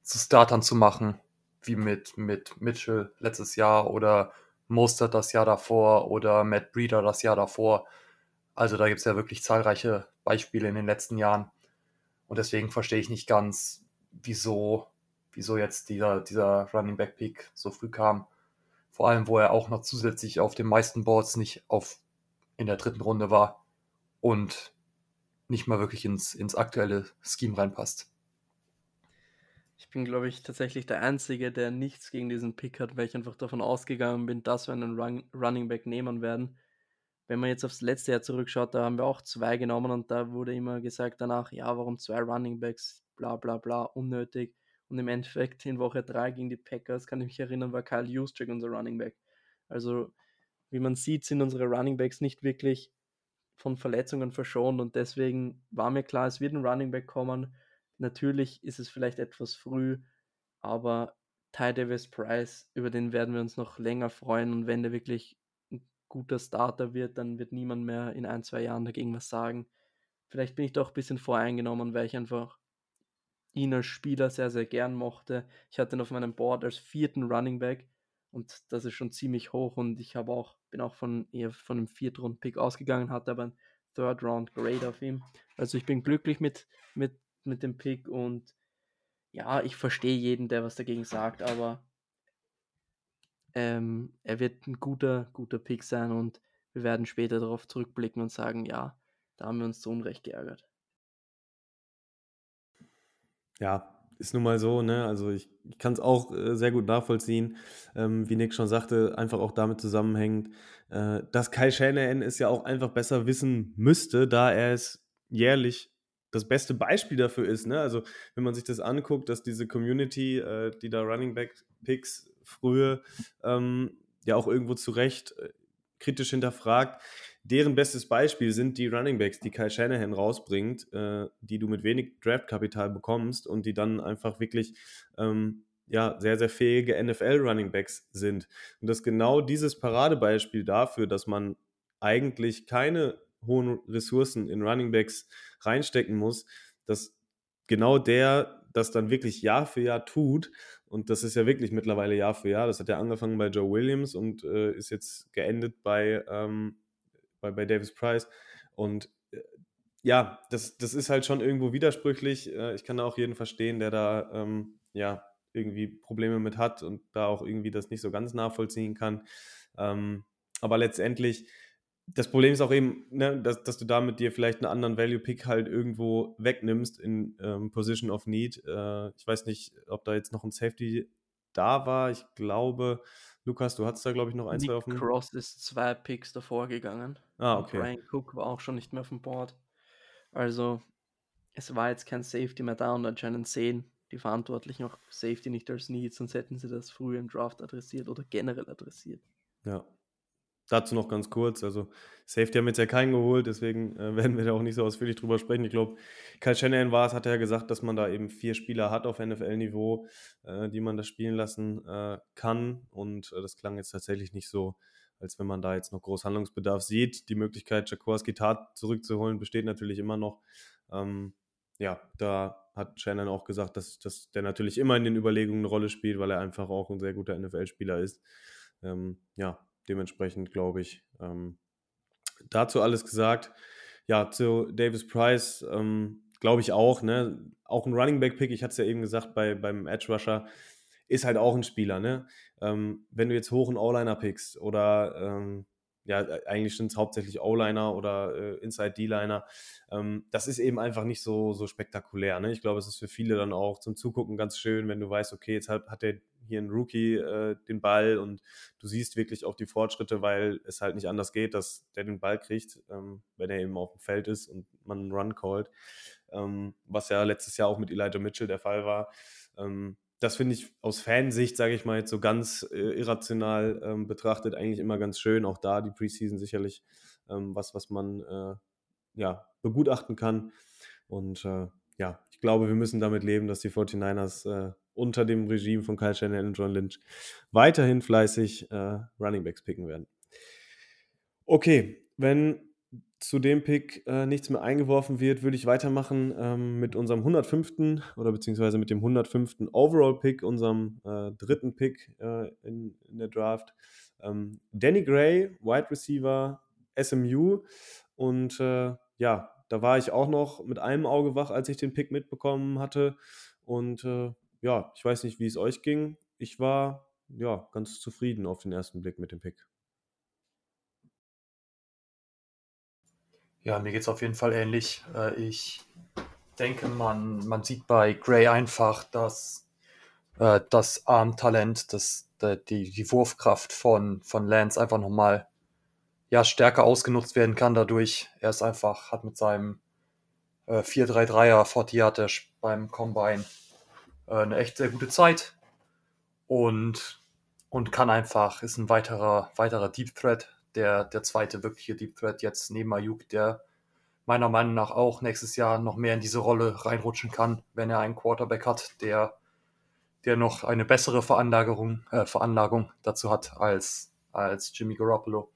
zu Startern zu machen, wie mit, mit Mitchell letztes Jahr oder Mostert das Jahr davor oder Matt Breeder das Jahr davor. Also da gibt es ja wirklich zahlreiche Beispiele in den letzten Jahren. Und deswegen verstehe ich nicht ganz, wieso, wieso jetzt dieser, dieser Running Back Pick so früh kam. Vor allem, wo er auch noch zusätzlich auf den meisten Boards nicht auf in der dritten Runde war und nicht mal wirklich ins, ins aktuelle Scheme reinpasst. Ich bin, glaube ich, tatsächlich der Einzige, der nichts gegen diesen Pick hat, weil ich einfach davon ausgegangen bin, dass wir einen Run Running Back nehmen werden. Wenn man jetzt aufs letzte Jahr zurückschaut, da haben wir auch zwei genommen und da wurde immer gesagt danach, ja, warum zwei Running Backs, bla bla bla, unnötig. Und im Endeffekt in Woche 3 gegen die Packers, kann ich mich erinnern, war Kyle Juszczyk unser Running Back. Also, wie man sieht, sind unsere Running Backs nicht wirklich von Verletzungen verschont und deswegen war mir klar, es wird ein Running Back kommen Natürlich ist es vielleicht etwas früh, aber Ty Davis Price, über den werden wir uns noch länger freuen und wenn der wirklich ein guter Starter wird, dann wird niemand mehr in ein, zwei Jahren dagegen was sagen. Vielleicht bin ich doch ein bisschen voreingenommen, weil ich einfach ihn als Spieler sehr, sehr gern mochte. Ich hatte ihn auf meinem Board als vierten Running Back und das ist schon ziemlich hoch und ich habe auch, bin auch von eher von einem Viertrunden-Pick ausgegangen, hatte aber ein Third Round Grade auf ihm. Also ich bin glücklich mit, mit, mit dem Pick und ja, ich verstehe jeden, der was dagegen sagt, aber ähm, er wird ein guter, guter Pick sein und wir werden später darauf zurückblicken und sagen, ja, da haben wir uns zu Unrecht geärgert. Ja, ist nun mal so, ne? Also ich, ich kann es auch äh, sehr gut nachvollziehen, ähm, wie Nick schon sagte, einfach auch damit zusammenhängt, äh, dass Kai Shanahan es ja auch einfach besser wissen müsste, da er es jährlich das beste Beispiel dafür ist. Ne? Also wenn man sich das anguckt, dass diese Community, äh, die da Running Back Picks früher ähm, ja auch irgendwo zu Recht äh, kritisch hinterfragt, deren bestes Beispiel sind die Running Backs, die Kyle Shanahan rausbringt, äh, die du mit wenig Draftkapital bekommst und die dann einfach wirklich ähm, ja, sehr, sehr fähige NFL-Running Backs sind. Und das ist genau dieses Paradebeispiel dafür, dass man eigentlich keine hohen Ressourcen in Running Backs reinstecken muss, dass genau der das dann wirklich Jahr für Jahr tut. Und das ist ja wirklich mittlerweile Jahr für Jahr. Das hat ja angefangen bei Joe Williams und äh, ist jetzt geendet bei, ähm, bei, bei Davis Price. Und äh, ja, das, das ist halt schon irgendwo widersprüchlich. Äh, ich kann da auch jeden verstehen, der da ähm, ja irgendwie Probleme mit hat und da auch irgendwie das nicht so ganz nachvollziehen kann. Ähm, aber letztendlich das Problem ist auch eben, ne, dass, dass du damit dir vielleicht einen anderen Value-Pick halt irgendwo wegnimmst in ähm, Position of Need. Äh, ich weiß nicht, ob da jetzt noch ein Safety da war. Ich glaube, Lukas, du hattest da, glaube ich, noch ein, Nick zwei auf dem... Cross ist zwei Picks davor gegangen. Ah, okay. Und Brian Cook war auch schon nicht mehr auf dem Board. Also, es war jetzt kein Safety mehr da und anscheinend sehen die Verantwortlichen auch Safety nicht als Need, sonst hätten sie das früher im Draft adressiert oder generell adressiert. Ja, Dazu noch ganz kurz, also Safety haben jetzt ja keinen geholt, deswegen äh, [LAUGHS] werden wir da auch nicht so ausführlich drüber sprechen. Ich glaube, Kyle Shanahan war es, hat ja gesagt, dass man da eben vier Spieler hat auf NFL-Niveau, äh, die man da spielen lassen äh, kann und äh, das klang jetzt tatsächlich nicht so, als wenn man da jetzt noch groß Handlungsbedarf sieht. Die Möglichkeit, Jakorski Tat zurückzuholen, besteht natürlich immer noch. Ähm, ja, da hat Shannon auch gesagt, dass, dass der natürlich immer in den Überlegungen eine Rolle spielt, weil er einfach auch ein sehr guter NFL-Spieler ist. Ähm, ja, dementsprechend glaube ich. Ähm, dazu alles gesagt. Ja, zu Davis Price ähm, glaube ich auch. Ne? Auch ein Running Back Pick, ich hatte es ja eben gesagt, bei, beim Edge Rusher ist halt auch ein Spieler. Ne? Ähm, wenn du jetzt hoch einen O-Liner pickst oder ähm, ja, eigentlich sind es hauptsächlich O-Liner oder äh, Inside D-Liner. Ähm, das ist eben einfach nicht so, so spektakulär. Ne? Ich glaube, es ist für viele dann auch zum Zugucken ganz schön, wenn du weißt, okay, jetzt hat, hat der hier ein Rookie äh, den Ball und du siehst wirklich auch die Fortschritte, weil es halt nicht anders geht, dass der den Ball kriegt, ähm, wenn er eben auf dem Feld ist und man einen Run callt, ähm, was ja letztes Jahr auch mit Elijah Mitchell der Fall war. Ähm, das finde ich aus Fansicht, sage ich mal jetzt so ganz äh, irrational ähm, betrachtet, eigentlich immer ganz schön. Auch da die Preseason sicherlich ähm, was, was man äh, ja, begutachten kann. Und äh, ja, ich glaube, wir müssen damit leben, dass die 49ers äh, unter dem Regime von Kyle Shanahan und John Lynch weiterhin fleißig äh, Runningbacks picken werden. Okay, wenn zu dem Pick äh, nichts mehr eingeworfen wird, würde ich weitermachen ähm, mit unserem 105. oder beziehungsweise mit dem 105. Overall-Pick, unserem äh, dritten Pick äh, in, in, der Draft. Ähm, Danny Gray, Wide Receiver, SMU. Und äh, ja, da war ich auch noch mit einem Auge wach, als ich den Pick mitbekommen hatte. Und äh, ja, ich weiß nicht, wie es euch ging. Ich war ja ganz zufrieden auf den ersten Blick mit dem Pick. Ja, mir geht es auf jeden Fall ähnlich. Äh, ich denke, man, man sieht bei Gray einfach, dass äh, das Armtalent, das, die, die Wurfkraft von, von Lance einfach nochmal ja, stärker ausgenutzt werden kann dadurch. Er ist einfach, hat mit seinem äh, 4-3-3er 40 hatte beim Combine äh, eine echt sehr gute Zeit und, und kann einfach, ist ein weiterer, weiterer Deep Threat, der, der zweite wirkliche Deep Threat jetzt neben Ayuk, der meiner Meinung nach auch nächstes Jahr noch mehr in diese Rolle reinrutschen kann, wenn er einen Quarterback hat, der der noch eine bessere Veranlagerung, äh, Veranlagung dazu hat als, als Jimmy Garoppolo.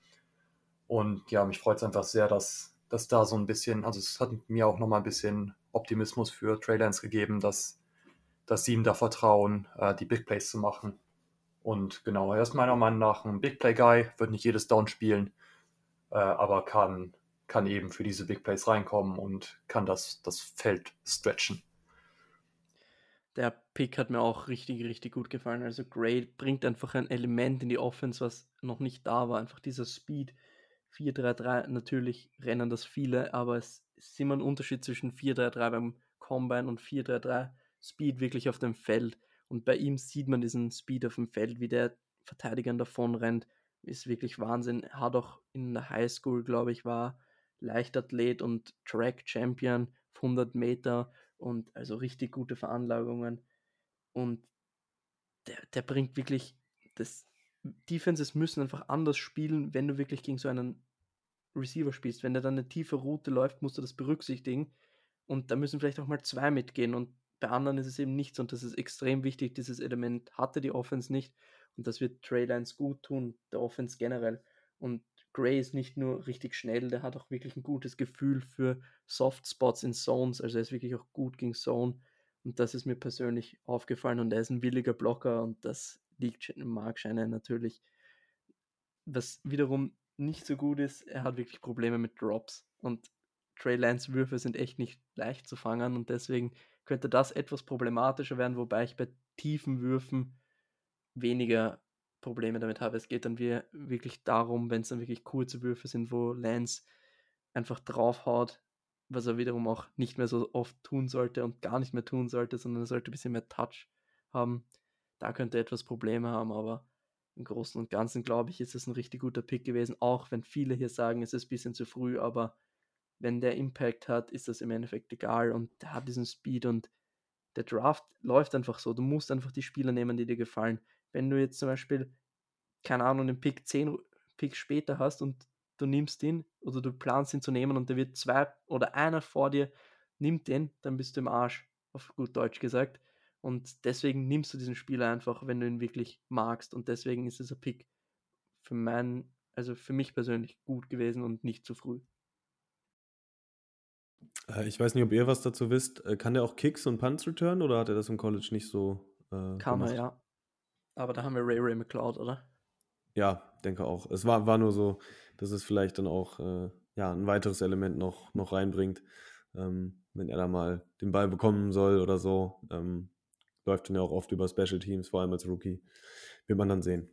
Und ja, mich freut es einfach sehr, dass, dass da so ein bisschen, also es hat mir auch nochmal ein bisschen Optimismus für Trey Lance gegeben, dass, dass sie ihm da vertrauen, äh, die Big Plays zu machen. Und genau, er ist meiner Meinung nach ein Big Play Guy, wird nicht jedes Down spielen, äh, aber kann, kann eben für diese Big Plays reinkommen und kann das, das Feld stretchen. Der Pick hat mir auch richtig, richtig gut gefallen. Also Gray bringt einfach ein Element in die Offense, was noch nicht da war. Einfach dieser Speed. 4-3-3, natürlich rennen das viele, aber es ist immer ein Unterschied zwischen 4-3-3 beim Combine und 4-3-3 Speed wirklich auf dem Feld. Und bei ihm sieht man diesen Speed auf dem Feld, wie der Verteidiger davon rennt. Ist wirklich Wahnsinn. Er hat auch in der Highschool, glaube ich, war Leichtathlet und Track Champion 100 Meter und also richtig gute Veranlagungen. Und der, der bringt wirklich das. Defenses müssen einfach anders spielen, wenn du wirklich gegen so einen Receiver spielst. Wenn der dann eine tiefe Route läuft, musst du das berücksichtigen. Und da müssen vielleicht auch mal zwei mitgehen. Und bei anderen ist es eben nichts. Und das ist extrem wichtig. Dieses Element hatte die Offense nicht. Und das wird Trey Lance gut tun, der Offense generell. Und Gray ist nicht nur richtig schnell, der hat auch wirklich ein gutes Gefühl für Soft Spots in Zones. Also er ist wirklich auch gut gegen Zone. Und das ist mir persönlich aufgefallen. Und er ist ein williger Blocker und das liegt Mark Scheine natürlich. Was wiederum nicht so gut ist, er hat wirklich Probleme mit Drops. Und Trey Lance Würfe sind echt nicht leicht zu fangen und deswegen könnte das etwas problematischer werden, wobei ich bei tiefen Würfen weniger Probleme damit habe. Es geht dann wirklich darum, wenn es dann wirklich kurze Würfe sind, wo Lance einfach draufhaut, was er wiederum auch nicht mehr so oft tun sollte und gar nicht mehr tun sollte, sondern er sollte ein bisschen mehr Touch haben. Da könnte er etwas Probleme haben, aber im Großen und Ganzen glaube ich, ist es ein richtig guter Pick gewesen, auch wenn viele hier sagen, es ist ein bisschen zu früh, aber wenn der Impact hat, ist das im Endeffekt egal und der hat diesen Speed und der Draft läuft einfach so. Du musst einfach die Spieler nehmen, die dir gefallen wenn du jetzt zum Beispiel, keine Ahnung, den Pick 10 Pick später hast und du nimmst ihn oder du planst ihn zu nehmen und der wird zwei oder einer vor dir nimmt den, dann bist du im Arsch, auf gut Deutsch gesagt. Und deswegen nimmst du diesen Spieler einfach, wenn du ihn wirklich magst. Und deswegen ist dieser Pick für meinen, also für mich persönlich gut gewesen und nicht zu früh. Äh, ich weiß nicht, ob ihr was dazu wisst. Äh, kann der auch Kicks und Punts return oder hat er das im College nicht so? Äh, Kann gemacht? er, ja. Aber da haben wir Ray Ray McCloud, oder? Ja, denke auch. Es war, war nur so, dass es vielleicht dann auch äh, ja, ein weiteres Element noch, noch reinbringt. Ähm, wenn er da mal den Ball bekommen soll oder so. Ähm, läuft dann ja auch oft über Special Teams, vor allem als Rookie. Wird man dann sehen.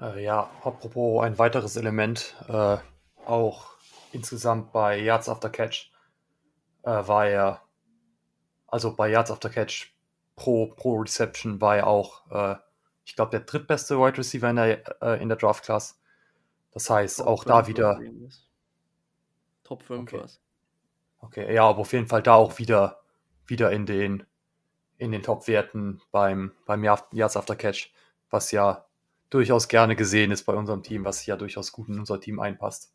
Äh, ja, apropos ein weiteres Element, äh, auch insgesamt bei Yards After Catch äh, war er, also bei Yards After Catch pro, pro Reception war er auch, äh, ich glaube, der drittbeste Wide Receiver in der, äh, in der Draft Class. Das heißt, Top auch da wieder. Top 5 okay. was. Okay, ja, aber auf jeden Fall da auch wieder, wieder in den, in den Top-Werten beim, beim Yards After Catch, was ja durchaus gerne gesehen ist bei unserem Team, was ja durchaus gut in unser Team einpasst.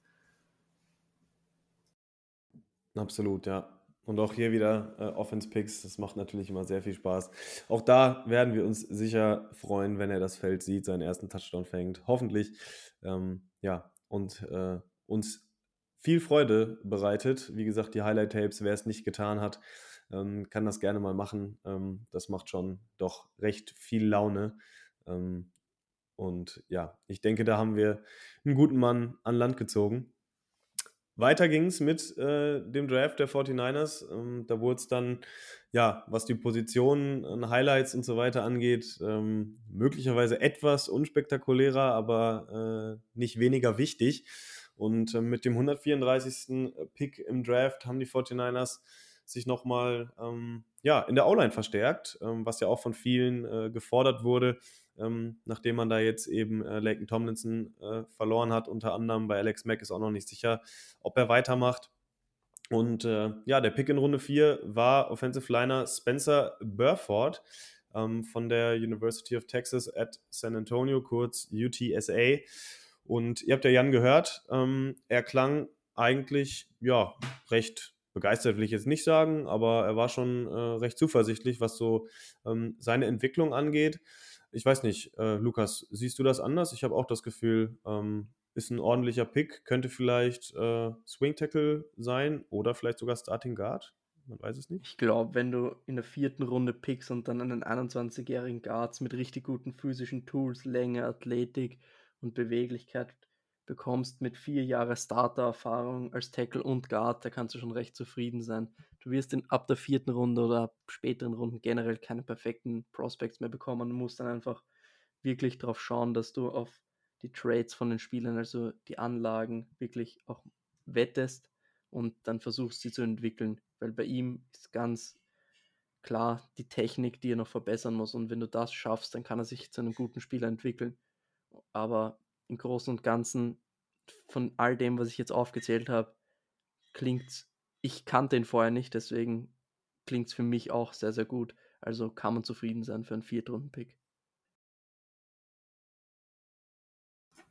Absolut, ja. Und auch hier wieder äh, Offense-Picks, das macht natürlich immer sehr viel Spaß. Auch da werden wir uns sicher freuen, wenn er das Feld sieht, seinen ersten Touchdown fängt. Hoffentlich. Ähm, ja, und äh, uns viel Freude bereitet. Wie gesagt, die Highlight-Tapes, wer es nicht getan hat, ähm, kann das gerne mal machen. Ähm, das macht schon doch recht viel Laune. Ähm, und ja, ich denke, da haben wir einen guten Mann an Land gezogen. Weiter ging es mit äh, dem Draft der 49ers. Ähm, da wurde es dann, ja, was die Positionen, Highlights und so weiter angeht, ähm, möglicherweise etwas unspektakulärer, aber äh, nicht weniger wichtig. Und äh, mit dem 134. Pick im Draft haben die 49ers sich nochmal ähm, ja, in der O-Line verstärkt, ähm, was ja auch von vielen äh, gefordert wurde ähm, nachdem man da jetzt eben äh, Laken Tomlinson äh, verloren hat, unter anderem bei Alex Mack ist auch noch nicht sicher, ob er weitermacht. Und äh, ja, der Pick in Runde 4 war Offensive Liner Spencer Burford ähm, von der University of Texas at San Antonio, kurz UTSA. Und ihr habt ja Jan gehört, ähm, er klang eigentlich ja recht begeistert will ich jetzt nicht sagen, aber er war schon äh, recht zuversichtlich, was so ähm, seine Entwicklung angeht. Ich weiß nicht, äh, Lukas, siehst du das anders? Ich habe auch das Gefühl, ähm, ist ein ordentlicher Pick, könnte vielleicht äh, Swing Tackle sein oder vielleicht sogar Starting Guard. Man weiß es nicht. Ich glaube, wenn du in der vierten Runde pickst und dann einen 21-jährigen Guards mit richtig guten physischen Tools, Länge, Athletik und Beweglichkeit bekommst mit vier Jahren Starter-Erfahrung als Tackle und Guard, da kannst du schon recht zufrieden sein. Du wirst in, ab der vierten Runde oder ab späteren Runden generell keine perfekten Prospects mehr bekommen. Du musst dann einfach wirklich darauf schauen, dass du auf die Trades von den Spielern, also die Anlagen, wirklich auch wettest und dann versuchst sie zu entwickeln. Weil bei ihm ist ganz klar die Technik, die er noch verbessern muss. Und wenn du das schaffst, dann kann er sich zu einem guten Spieler entwickeln. Aber im Großen und Ganzen von all dem, was ich jetzt aufgezählt habe, klingt ich kannte ihn vorher nicht, deswegen klingt es für mich auch sehr, sehr gut. Also kann man zufrieden sein für einen Viertrunden-Pick.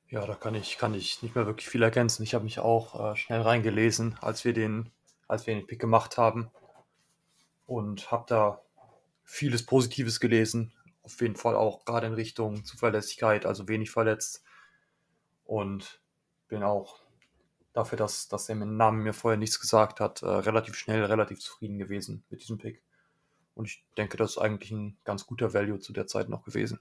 Ja, da kann ich, kann ich nicht mehr wirklich viel ergänzen. Ich habe mich auch äh, schnell reingelesen, als wir den, als wir den Pick gemacht haben. Und habe da vieles Positives gelesen. Auf jeden Fall auch gerade in Richtung Zuverlässigkeit, also wenig verletzt. Und bin auch dafür, dass, dass er dem Namen mir vorher nichts gesagt hat, äh, relativ schnell, relativ zufrieden gewesen mit diesem Pick. Und ich denke, das ist eigentlich ein ganz guter Value zu der Zeit noch gewesen.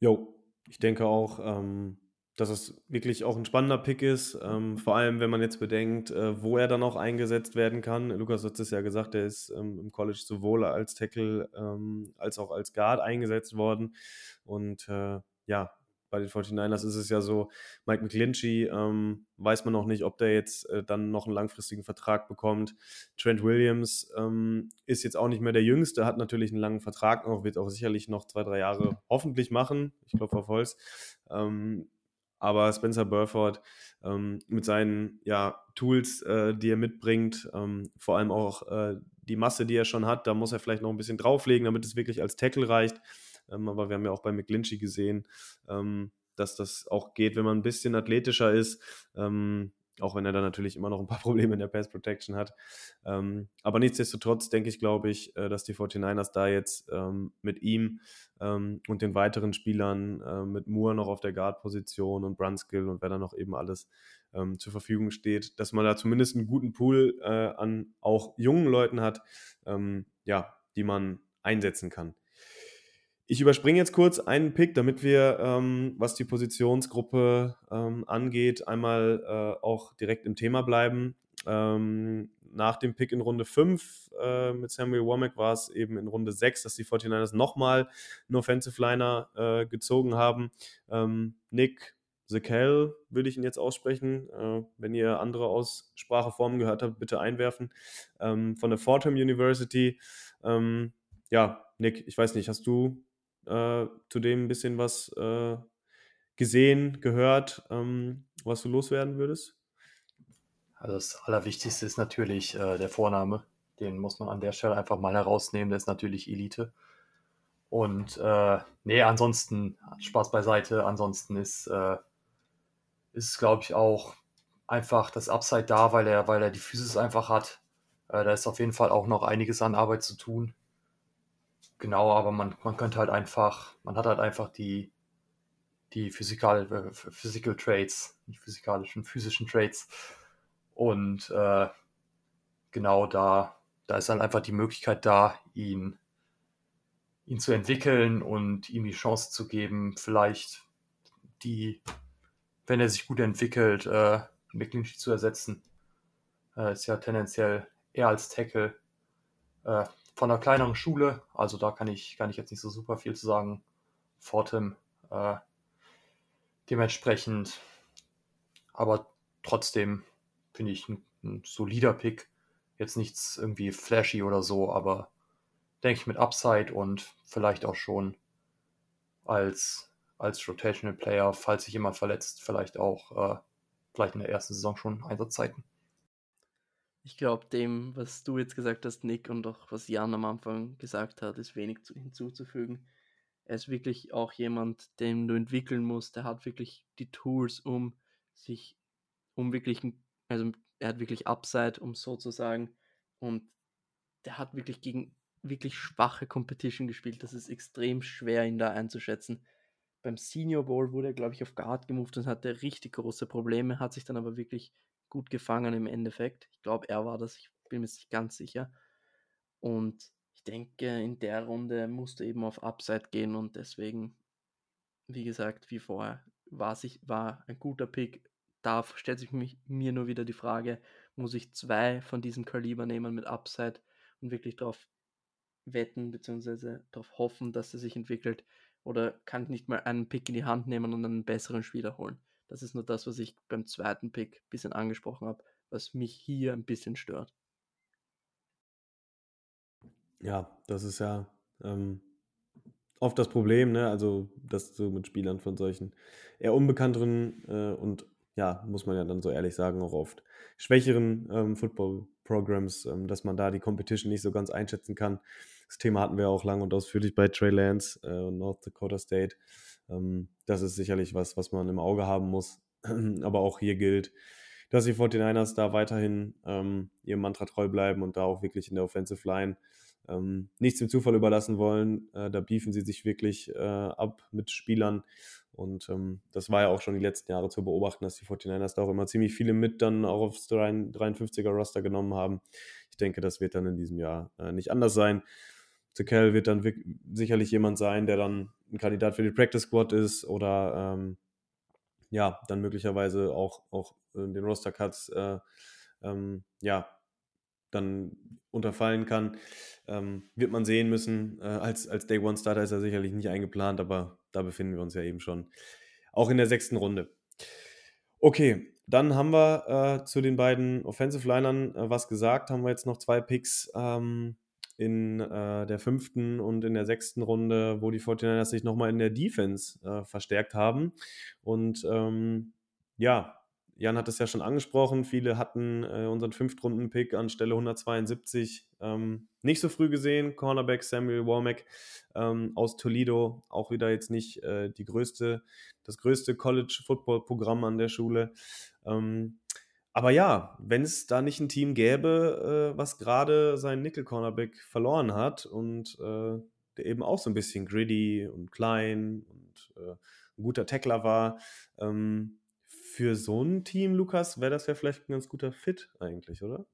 Jo, ich denke auch, ähm, dass es wirklich auch ein spannender Pick ist. Ähm, vor allem, wenn man jetzt bedenkt, äh, wo er dann auch eingesetzt werden kann. Lukas hat es ja gesagt, er ist ähm, im College sowohl als Tackle ähm, als auch als Guard eingesetzt worden. Und äh, ja, bei den 49ers ist es ja so, Mike McGlinchey ähm, weiß man noch nicht, ob der jetzt äh, dann noch einen langfristigen Vertrag bekommt. Trent Williams ähm, ist jetzt auch nicht mehr der Jüngste, hat natürlich einen langen Vertrag noch, wird auch sicherlich noch zwei, drei Jahre hoffentlich machen. Ich glaube auf Holz. Ähm, aber Spencer Burford ähm, mit seinen ja, Tools, äh, die er mitbringt, ähm, vor allem auch äh, die Masse, die er schon hat, da muss er vielleicht noch ein bisschen drauflegen, damit es wirklich als Tackle reicht. Ähm, aber wir haben ja auch bei McGlinchey gesehen, ähm, dass das auch geht, wenn man ein bisschen athletischer ist. Ähm, auch wenn er dann natürlich immer noch ein paar [LAUGHS] Probleme in der Pass Protection hat. Ähm, aber nichtsdestotrotz denke ich, glaube ich, äh, dass die 49ers da jetzt ähm, mit ihm ähm, und den weiteren Spielern, äh, mit Moore noch auf der Guard-Position und Brunskill und wer da noch eben alles ähm, zur Verfügung steht, dass man da zumindest einen guten Pool äh, an auch jungen Leuten hat, ähm, ja, die man einsetzen kann. Ich überspringe jetzt kurz einen Pick, damit wir, ähm, was die Positionsgruppe ähm, angeht, einmal äh, auch direkt im Thema bleiben. Ähm, nach dem Pick in Runde 5 äh, mit Samuel Womack war es eben in Runde 6, dass die 49ers nochmal einen Offensive Liner äh, gezogen haben. Ähm, Nick Zekel würde ich ihn jetzt aussprechen. Äh, wenn ihr andere Ausspracheformen gehört habt, bitte einwerfen. Ähm, von der Fordham University. Ähm, ja, Nick, ich weiß nicht, hast du äh, zu dem ein bisschen was äh, gesehen, gehört, ähm, was du loswerden würdest? Also das Allerwichtigste ist natürlich äh, der Vorname. Den muss man an der Stelle einfach mal herausnehmen. Der ist natürlich Elite. Und äh, nee, ansonsten Spaß beiseite. Ansonsten ist, äh, ist glaube ich, auch einfach das Upside da, weil er, weil er die Physis einfach hat. Äh, da ist auf jeden Fall auch noch einiges an Arbeit zu tun. Genau, aber man, man könnte halt einfach, man hat halt einfach die, die physikal, äh, Physical Traits, nicht physikalischen, physischen Traits. Und äh, genau da, da ist dann einfach die Möglichkeit da, ihn, ihn zu entwickeln und ihm die Chance zu geben, vielleicht die, wenn er sich gut entwickelt, äh, McClinchy zu ersetzen. Äh, ist ja tendenziell eher als Tackle äh, von einer kleineren Schule, also da kann ich, kann ich jetzt nicht so super viel zu sagen. Fortem äh, dementsprechend, aber trotzdem finde ich ein, ein, solider Pick. Jetzt nichts irgendwie flashy oder so, aber denke ich mit Upside und vielleicht auch schon als, als Rotational Player, falls sich jemand verletzt, vielleicht auch äh, vielleicht in der ersten Saison schon Einsatzzeiten. Ich glaube, dem, was du jetzt gesagt hast, Nick, und auch was Jan am Anfang gesagt hat, ist wenig zu, hinzuzufügen. Er ist wirklich auch jemand, den du entwickeln musst. Der hat wirklich die Tools, um sich, um wirklich, also er hat wirklich Upside, um so zu sagen. Und der hat wirklich gegen wirklich schwache Competition gespielt. Das ist extrem schwer, ihn da einzuschätzen. Beim Senior Bowl wurde er, glaube ich, auf Guard gemoved und hatte richtig große Probleme, hat sich dann aber wirklich gut gefangen im Endeffekt. Ich glaube, er war das, ich bin mir nicht ganz sicher. Und ich denke, in der Runde musste eben auf Upside gehen und deswegen, wie gesagt, wie vorher, war, sich, war ein guter Pick. Da stellt sich mich, mir nur wieder die Frage, muss ich zwei von diesem Kaliber nehmen mit Upside und wirklich darauf wetten bzw. darauf hoffen, dass er sich entwickelt oder kann ich nicht mal einen Pick in die Hand nehmen und einen besseren Spieler holen. Das ist nur das, was ich beim zweiten Pick ein bisschen angesprochen habe, was mich hier ein bisschen stört. Ja, das ist ja ähm, oft das Problem, ne? Also, dass du mit Spielern von solchen eher unbekannteren äh, und ja, muss man ja dann so ehrlich sagen, auch oft schwächeren ähm, Football-Programs, ähm, dass man da die Competition nicht so ganz einschätzen kann. Das Thema hatten wir auch lang und ausführlich bei Trey Lance äh, und North Dakota State. Ähm, das ist sicherlich was, was man im Auge haben muss. [CLEARS THROAT] Aber auch hier gilt, dass die 49ers da weiterhin ähm, ihrem Mantra treu bleiben und da auch wirklich in der Offensive Line ähm, nichts dem Zufall überlassen wollen. Äh, da beefen sie sich wirklich äh, ab mit Spielern. Und ähm, das war ja auch schon die letzten Jahre zu beobachten, dass die 49ers da auch immer ziemlich viele mit dann auch aufs 53er Roster genommen haben. Ich denke, das wird dann in diesem Jahr äh, nicht anders sein. Tekel wird dann sicherlich jemand sein, der dann ein Kandidat für die Practice Squad ist oder ähm, ja, dann möglicherweise auch, auch in den Roster Cuts äh, ähm, ja, dann unterfallen kann. Ähm, wird man sehen müssen. Äh, als, als Day One Starter ist er sicherlich nicht eingeplant, aber da befinden wir uns ja eben schon. Auch in der sechsten Runde. Okay, dann haben wir äh, zu den beiden Offensive Linern äh, was gesagt. Haben wir jetzt noch zwei Picks ähm, in äh, der fünften und in der sechsten Runde, wo die 49ers sich nochmal in der Defense äh, verstärkt haben. Und ähm, ja, Jan hat es ja schon angesprochen, viele hatten äh, unseren Fünftrunden-Pick an Stelle 172 ähm, nicht so früh gesehen. Cornerback Samuel Womack ähm, aus Toledo, auch wieder jetzt nicht äh, die größte, das größte College-Football-Programm an der Schule. Ähm, aber ja, wenn es da nicht ein Team gäbe, äh, was gerade seinen Nickel-Cornerback verloren hat und äh, der eben auch so ein bisschen gritty und klein und äh, ein guter Tackler war, ähm, für so ein Team, Lukas, wäre das ja vielleicht ein ganz guter Fit eigentlich, oder?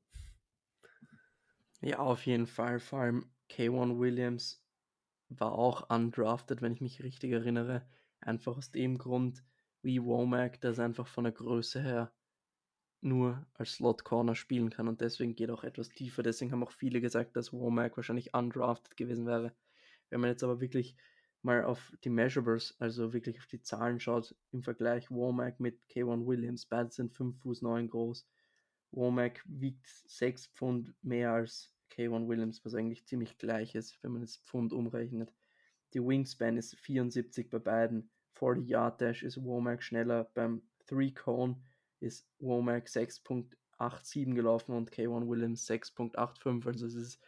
Ja, auf jeden Fall. Vor allem K1 Williams war auch undrafted, wenn ich mich richtig erinnere. Einfach aus dem Grund, wie Womack, das einfach von der Größe her nur als Slot Corner spielen kann und deswegen geht auch etwas tiefer. Deswegen haben auch viele gesagt, dass Womack wahrscheinlich undrafted gewesen wäre. Wenn man jetzt aber wirklich mal auf die Measurables, also wirklich auf die Zahlen schaut, im Vergleich Womack mit K1 Williams, beide sind 5 Fuß 9 groß. Womack wiegt 6 Pfund mehr als K1 Williams, was eigentlich ziemlich gleich ist, wenn man das Pfund umrechnet. Die Wingspan ist 74 bei beiden. 40 Yard Dash ist Womack schneller. Beim 3 Cone ist Womack 6.87 gelaufen und K1 Williams 6.85. Also es ist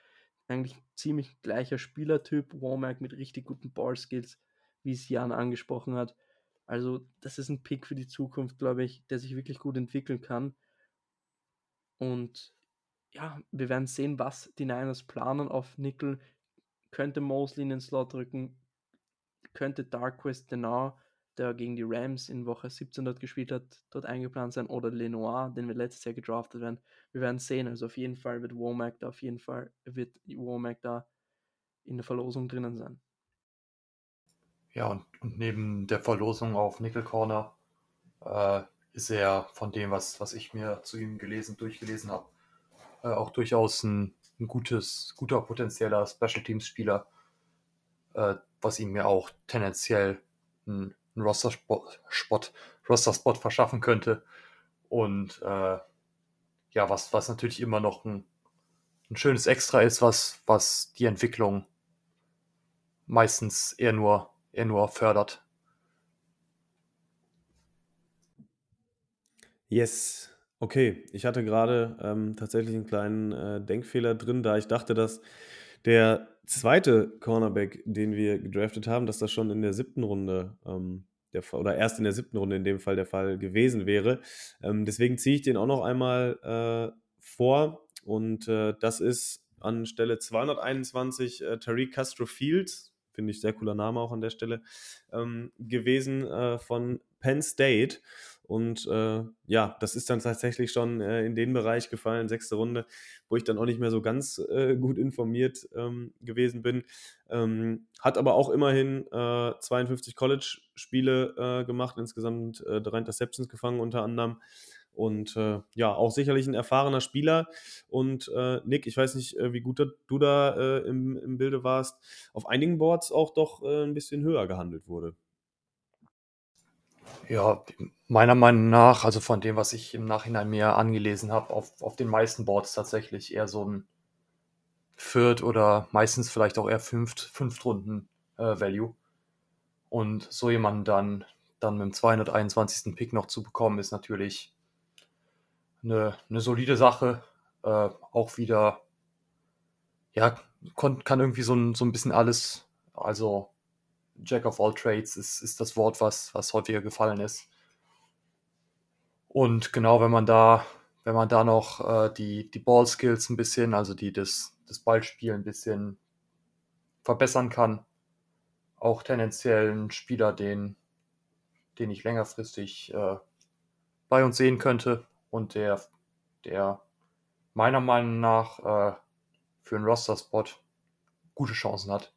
eigentlich ziemlich gleicher Spielertyp, Womack mit richtig guten Ballskills, wie es Jan angesprochen hat. Also, das ist ein Pick für die Zukunft, glaube ich, der sich wirklich gut entwickeln kann. Und ja, wir werden sehen, was die Niners planen auf Nickel. Könnte Mosley in den Slot drücken, könnte Darquest Denar der gegen die Rams in Woche 17 dort gespielt hat, dort eingeplant sein oder Lenoir, den wir letztes Jahr gedraftet werden. Wir werden sehen. Also auf jeden Fall wird Womack da auf jeden Fall wird Womack da in der Verlosung drinnen sein. Ja, und, und neben der Verlosung auf Nickel Corner äh, ist er von dem, was, was ich mir zu ihm gelesen, durchgelesen habe, äh, auch durchaus ein, ein, gutes, guter potenzieller Special Teams Spieler, äh, was ihm ja auch tendenziell ein einen Roster-Spot Roster verschaffen könnte. Und äh, ja, was, was natürlich immer noch ein, ein schönes Extra ist, was, was die Entwicklung meistens eher nur, eher nur fördert. Yes, okay. Ich hatte gerade ähm, tatsächlich einen kleinen äh, Denkfehler drin, da ich dachte, dass der zweite Cornerback, den wir gedraftet haben, dass das schon in der siebten Runde ähm, der oder erst in der siebten Runde in dem Fall der Fall gewesen wäre. Ähm, deswegen ziehe ich den auch noch einmal äh, vor und äh, das ist an Stelle 221 äh, Tariq Castro Fields, finde ich sehr cooler Name auch an der Stelle, ähm, gewesen äh, von Penn State. Und äh, ja, das ist dann tatsächlich schon äh, in den Bereich gefallen, sechste Runde, wo ich dann auch nicht mehr so ganz äh, gut informiert ähm, gewesen bin. Ähm, hat aber auch immerhin 52 äh, College-Spiele äh, gemacht, insgesamt äh, drei Interceptions gefangen unter anderem. Und ja, auch sicherlich ein erfahrener Spieler. Und Nick, ich weiß nicht, wie gut du da im, im Bilde warst, auf einigen Boards auch doch ein bisschen höher gehandelt wurde. Ja, meiner Meinung nach, also von dem, was ich im Nachhinein mir angelesen habe, auf, auf den meisten Boards tatsächlich eher so ein Viert- oder meistens vielleicht auch eher Fünft, Fünftrunden äh. Und so jemanden dann, dann mit dem 221. Pick noch zu bekommen, ist natürlich eine, eine solide Sache. Äh, auch wieder, ja, kann irgendwie so ein, so ein bisschen alles, also Jack of all Trades ist, ist das Wort, was, was häufiger gefallen ist. Und genau, wenn man da, wenn man da noch äh, die, die Ball Skills ein bisschen, also die das, das Ballspiel ein bisschen verbessern kann, auch tendenziell ein Spieler, den, den ich längerfristig äh, bei uns sehen könnte und der, der meiner Meinung nach äh, für einen Roster-Spot gute Chancen hat.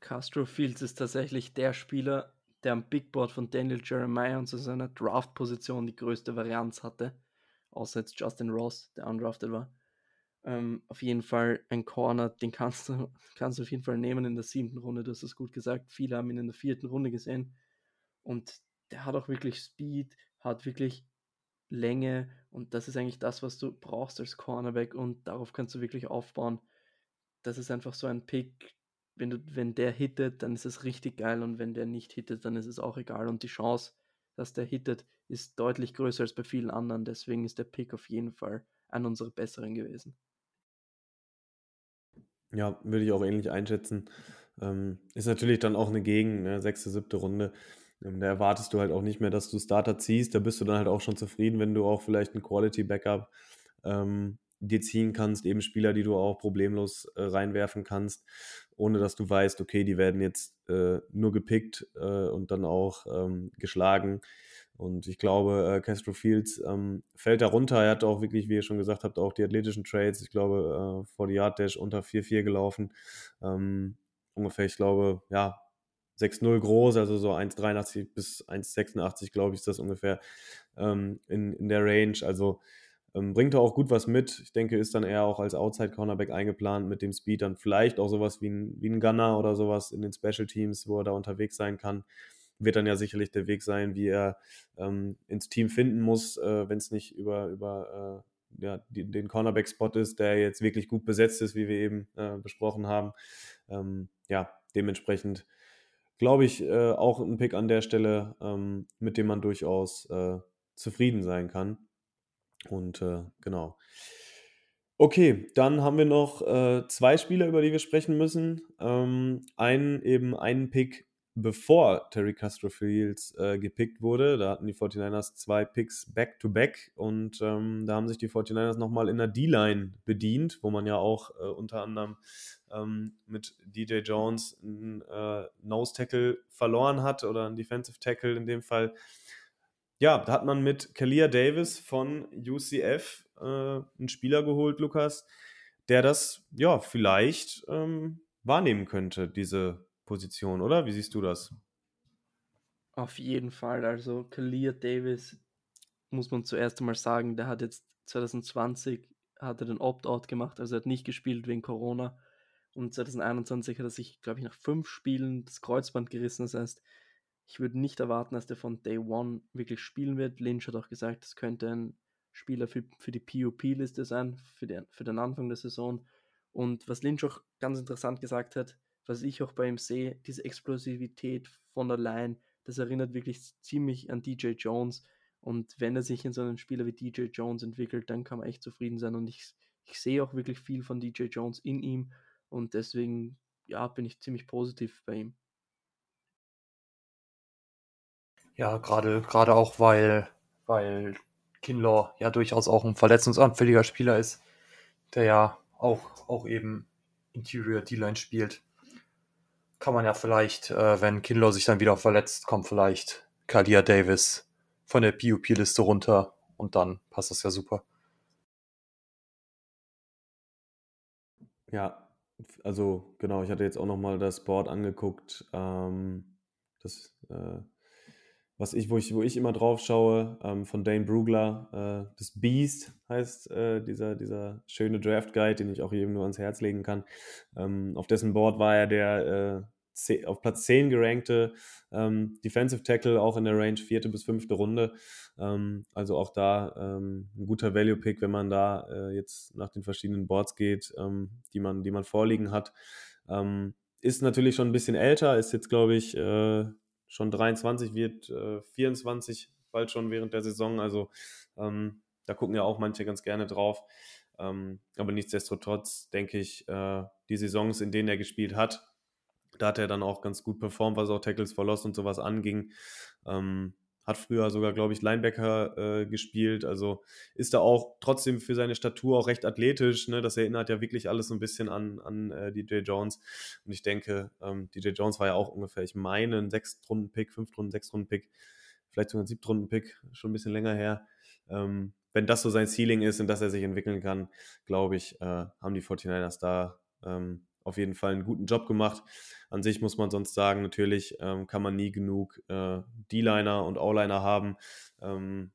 Castro Fields ist tatsächlich der Spieler, der am Big Board von Daniel Jeremiah und zu seiner Draft-Position die größte Varianz hatte. Außer jetzt Justin Ross, der undrafted war. Ähm, auf jeden Fall ein Corner, den kannst du, [LAUGHS] kannst du auf jeden Fall nehmen in der siebten Runde. Du hast es gut gesagt. Viele haben ihn in der vierten Runde gesehen. Und der hat auch wirklich Speed, hat wirklich Länge und das ist eigentlich das, was du brauchst als Cornerback und darauf kannst du wirklich aufbauen. Das ist einfach so ein Pick, wenn, du, wenn der hittet, dann ist es richtig geil und wenn der nicht hittet, dann ist es auch egal und die Chance, dass der hittet, ist deutlich größer als bei vielen anderen. Deswegen ist der Pick auf jeden Fall an unsere besseren gewesen. Ja, würde ich auch ähnlich einschätzen. Ähm, ist natürlich dann auch eine Gegend, ne? sechste, siebte Runde. Ähm, da erwartest du halt auch nicht mehr, dass du Starter ziehst. Da bist du dann halt auch schon zufrieden, wenn du auch vielleicht ein Quality Backup ähm, dir ziehen kannst, eben Spieler, die du auch problemlos äh, reinwerfen kannst, ohne dass du weißt, okay, die werden jetzt äh, nur gepickt äh, und dann auch ähm, geschlagen. Und ich glaube, äh, Castro Fields ähm, fällt da runter. Er hat auch wirklich, wie ihr schon gesagt habt, auch die athletischen Trades. Ich glaube, äh, vor die Yard Dash unter 4-4 gelaufen. Ähm, ungefähr, ich glaube, ja, 6-0 groß, also so 1,83 bis 1,86, glaube ich, ist das ungefähr ähm, in, in der Range. Also ähm, bringt er auch gut was mit. Ich denke, ist dann eher auch als Outside-Cornerback eingeplant mit dem Speed dann vielleicht auch sowas wie ein, wie ein Gunner oder sowas in den Special Teams, wo er da unterwegs sein kann. Wird dann ja sicherlich der Weg sein, wie er ähm, ins Team finden muss, äh, wenn es nicht über, über äh, ja, die, den Cornerback-Spot ist, der jetzt wirklich gut besetzt ist, wie wir eben äh, besprochen haben. Ähm, ja, dementsprechend glaube ich, äh, auch ein Pick an der Stelle, ähm, mit dem man durchaus äh, zufrieden sein kann. Und äh, genau. Okay, dann haben wir noch äh, zwei Spieler, über die wir sprechen müssen. Ähm, einen eben einen Pick, bevor Terry Castro Fields äh, gepickt wurde. Da hatten die 49ers zwei Picks back-to-back und ähm, da haben sich die 49ers nochmal in der D-Line bedient, wo man ja auch äh, unter anderem ähm, mit DJ Jones einen äh, Nose-Tackle verloren hat oder einen Defensive Tackle in dem Fall. Ja, da hat man mit Kalia Davis von UCF äh, einen Spieler geholt, Lukas, der das ja vielleicht ähm, wahrnehmen könnte, diese Position, oder? Wie siehst du das? Auf jeden Fall. Also Kalia Davis muss man zuerst einmal sagen, der hat jetzt 2020 hat er den Opt-out gemacht, also er hat nicht gespielt wegen Corona. Und 2021 hat er sich, glaube ich, nach fünf Spielen das Kreuzband gerissen. Das heißt, ich würde nicht erwarten, dass der von Day One wirklich spielen wird. Lynch hat auch gesagt, das könnte ein Spieler für, für die POP-Liste sein, für den, für den Anfang der Saison. Und was Lynch auch ganz interessant gesagt hat, was ich auch bei ihm sehe, diese Explosivität von der Line, das erinnert wirklich ziemlich an DJ Jones. Und wenn er sich in so einen Spieler wie DJ Jones entwickelt, dann kann man echt zufrieden sein. Und ich, ich sehe auch wirklich viel von DJ Jones in ihm. Und deswegen, ja, bin ich ziemlich positiv bei ihm. Ja, gerade gerade auch, weil, weil Kinlaw ja durchaus auch ein verletzungsanfälliger Spieler ist, der ja auch, auch eben Interior D-Line spielt. Kann man ja vielleicht, äh, wenn Kinlaw sich dann wieder verletzt, kommt vielleicht Kalia Davis von der PUP-Liste runter und dann passt das ja super. Ja, also genau, ich hatte jetzt auch nochmal das Board angeguckt. Ähm, das, äh, was ich, wo ich, wo ich immer drauf schaue, ähm, von Dane Brugler, äh, das Beast heißt äh, dieser, dieser schöne Draft Guide, den ich auch jedem nur ans Herz legen kann. Ähm, auf dessen Board war er der äh, auf Platz 10 gerankte ähm, Defensive Tackle, auch in der Range vierte bis fünfte Runde. Ähm, also auch da ähm, ein guter Value-Pick, wenn man da äh, jetzt nach den verschiedenen Boards geht, ähm, die, man, die man vorliegen hat. Ist natürlich schon ein bisschen älter, ist jetzt, glaube ich, äh, schon 23, wird äh, 24 bald schon während der Saison. Also ähm, da gucken ja auch manche ganz gerne drauf. aber nichtsdestotrotz denke ich, äh, die Saisons, in denen er gespielt hat, da hat er dann auch ganz gut performt, was auch Tackles for Loss und sowas anging. Ähm, hat früher sogar, glaube ich, Linebacker äh, gespielt. Also ist da auch trotzdem für seine Statur auch recht athletisch. Ne? Das erinnert ja wirklich alles so ein bisschen an, an äh, DJ Jones. Und ich denke, ähm, DJ Jones war ja auch ungefähr, ich meine, ein Sechstrunden-Pick, Fünftrunden, Sechstrunden-Pick, vielleicht sogar ein Siebtrunden-Pick, schon ein bisschen länger her. Ähm, wenn das so sein Ceiling ist und dass er sich entwickeln kann, glaube ich, äh, haben die 49ers da ähm, auf jeden Fall einen guten Job gemacht. An sich muss man sonst sagen, natürlich ähm, kann man nie genug äh, D-Liner und O-Liner haben. Ähm,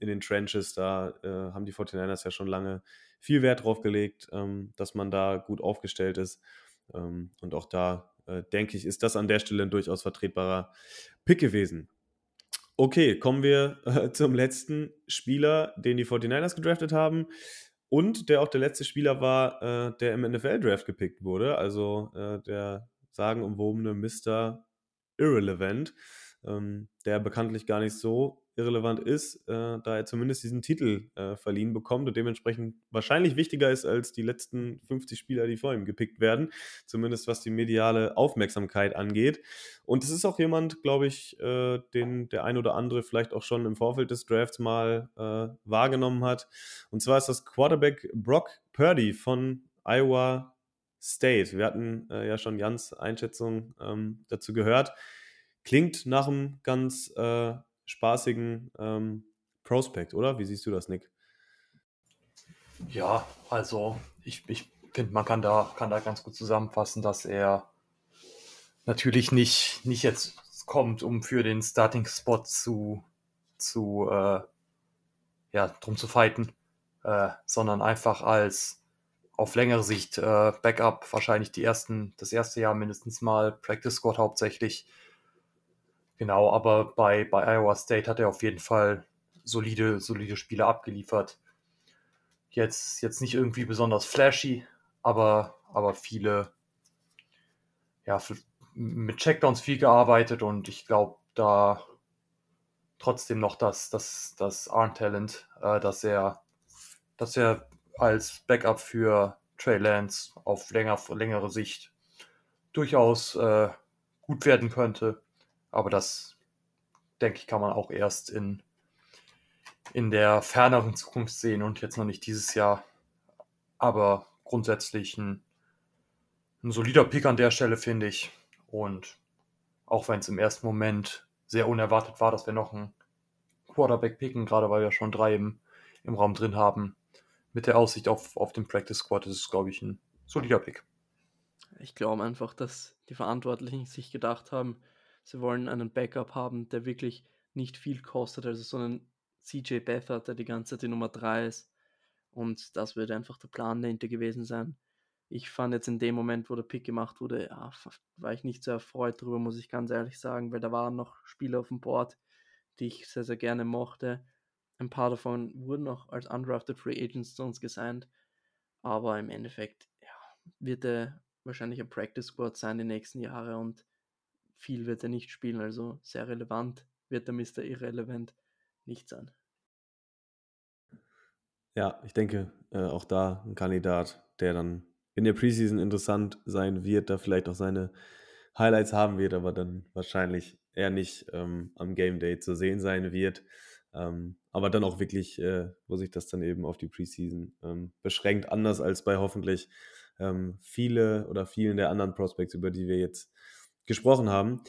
in den Trenches, da äh, haben die 49ers ja schon lange viel Wert drauf gelegt, ähm, dass man da gut aufgestellt ist. Ähm, und auch da, äh, denke ich, ist das an der Stelle ein durchaus vertretbarer Pick gewesen. Okay, kommen wir äh, [LAUGHS] zum letzten Spieler, den die 49ers gedraftet haben und der auch der letzte Spieler war, äh, der im NFL-Draft gepickt wurde, also äh, der sagenumwobene Mr. Irrelevant, ähm, der bekanntlich gar nicht so irrelevant ist, äh, da er zumindest diesen Titel äh, verliehen bekommt und dementsprechend wahrscheinlich wichtiger ist als die letzten 50 Spieler, die vor ihm gepickt werden, zumindest was die mediale Aufmerksamkeit angeht. Und es ist auch jemand, glaube ich, äh, den der ein oder andere vielleicht auch schon im Vorfeld des Drafts mal äh, wahrgenommen hat. Und zwar ist das Quarterback Brock Purdy von Iowa State. Wir hatten äh, ja schon Jans Einschätzung ähm, dazu gehört. Klingt nach einem ganz äh, spaßigen ähm, Prospect, oder? Wie siehst du das, Nick? Ja, also ich, ich finde, man kann da, kann da ganz gut zusammenfassen, dass er natürlich nicht, nicht jetzt kommt, um für den Starting-Spot zu, zu äh, ja, drum zu fighten, äh, sondern einfach als auf längere Sicht äh, Backup, wahrscheinlich die ersten, das erste Jahr mindestens mal, Practice Squad hauptsächlich, Genau, aber bei, bei Iowa State hat er auf jeden Fall solide, solide Spiele abgeliefert. Jetzt, jetzt nicht irgendwie besonders flashy, aber, aber viele, ja, mit Checkdowns viel gearbeitet und ich glaube, da trotzdem noch das, das, das Arm-Talent, äh, dass er, dass er als Backup für Trey Lance auf länger, längere Sicht durchaus äh, gut werden könnte. Aber das, denke ich, kann man auch erst in, in der ferneren Zukunft sehen und jetzt noch nicht dieses Jahr. Aber grundsätzlich ein, ein solider Pick an der Stelle, finde ich. Und auch wenn es im ersten Moment sehr unerwartet war, dass wir noch einen Quarterback picken, gerade weil wir schon drei im, im Raum drin haben, mit der Aussicht auf, auf den Practice Squad ist es, glaube ich, ein solider Pick. Ich glaube einfach, dass die Verantwortlichen sich gedacht haben, Sie wollen einen Backup haben, der wirklich nicht viel kostet, also so einen CJ Beathard, der die ganze Zeit die Nummer 3 ist. Und das wird einfach der Plan dahinter gewesen sein. Ich fand jetzt in dem Moment, wo der Pick gemacht wurde, ja, war ich nicht so erfreut darüber, muss ich ganz ehrlich sagen, weil da waren noch Spieler auf dem Board, die ich sehr, sehr gerne mochte. Ein paar davon wurden noch als undrafted Free Agents zu uns gesigned. Aber im Endeffekt ja, wird er wahrscheinlich ein Practice Squad sein die nächsten Jahre und viel wird er nicht spielen, also sehr relevant wird der Mr. Irrelevant nicht sein. Ja, ich denke, äh, auch da ein Kandidat, der dann in der Preseason interessant sein wird, da vielleicht auch seine Highlights haben wird, aber dann wahrscheinlich er nicht ähm, am Game Day zu sehen sein wird. Ähm, aber dann auch wirklich, äh, wo sich das dann eben auf die Preseason ähm, beschränkt, anders als bei hoffentlich ähm, viele oder vielen der anderen Prospects, über die wir jetzt gesprochen haben.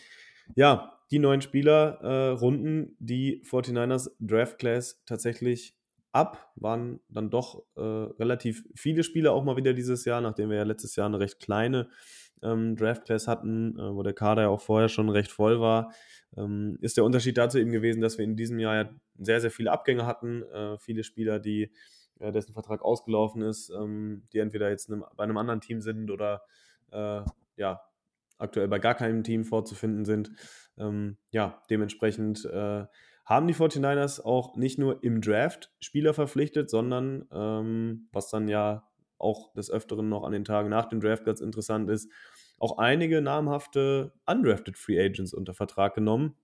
Ja, die neuen Spieler äh, runden die 49ers Draft Class tatsächlich ab, waren dann doch äh, relativ viele Spieler auch mal wieder dieses Jahr, nachdem wir ja letztes Jahr eine recht kleine ähm, Draft Class hatten, äh, wo der Kader ja auch vorher schon recht voll war, ähm, ist der Unterschied dazu eben gewesen, dass wir in diesem Jahr ja sehr, sehr viele Abgänge hatten, äh, viele Spieler, die äh, dessen Vertrag ausgelaufen ist, ähm, die entweder jetzt einem, bei einem anderen Team sind oder äh, ja, aktuell bei gar keinem Team vorzufinden sind. Ähm, ja, dementsprechend äh, haben die 49ers auch nicht nur im Draft Spieler verpflichtet, sondern ähm, was dann ja auch des Öfteren noch an den Tagen nach dem Draft ganz interessant ist, auch einige namhafte undrafted Free Agents unter Vertrag genommen,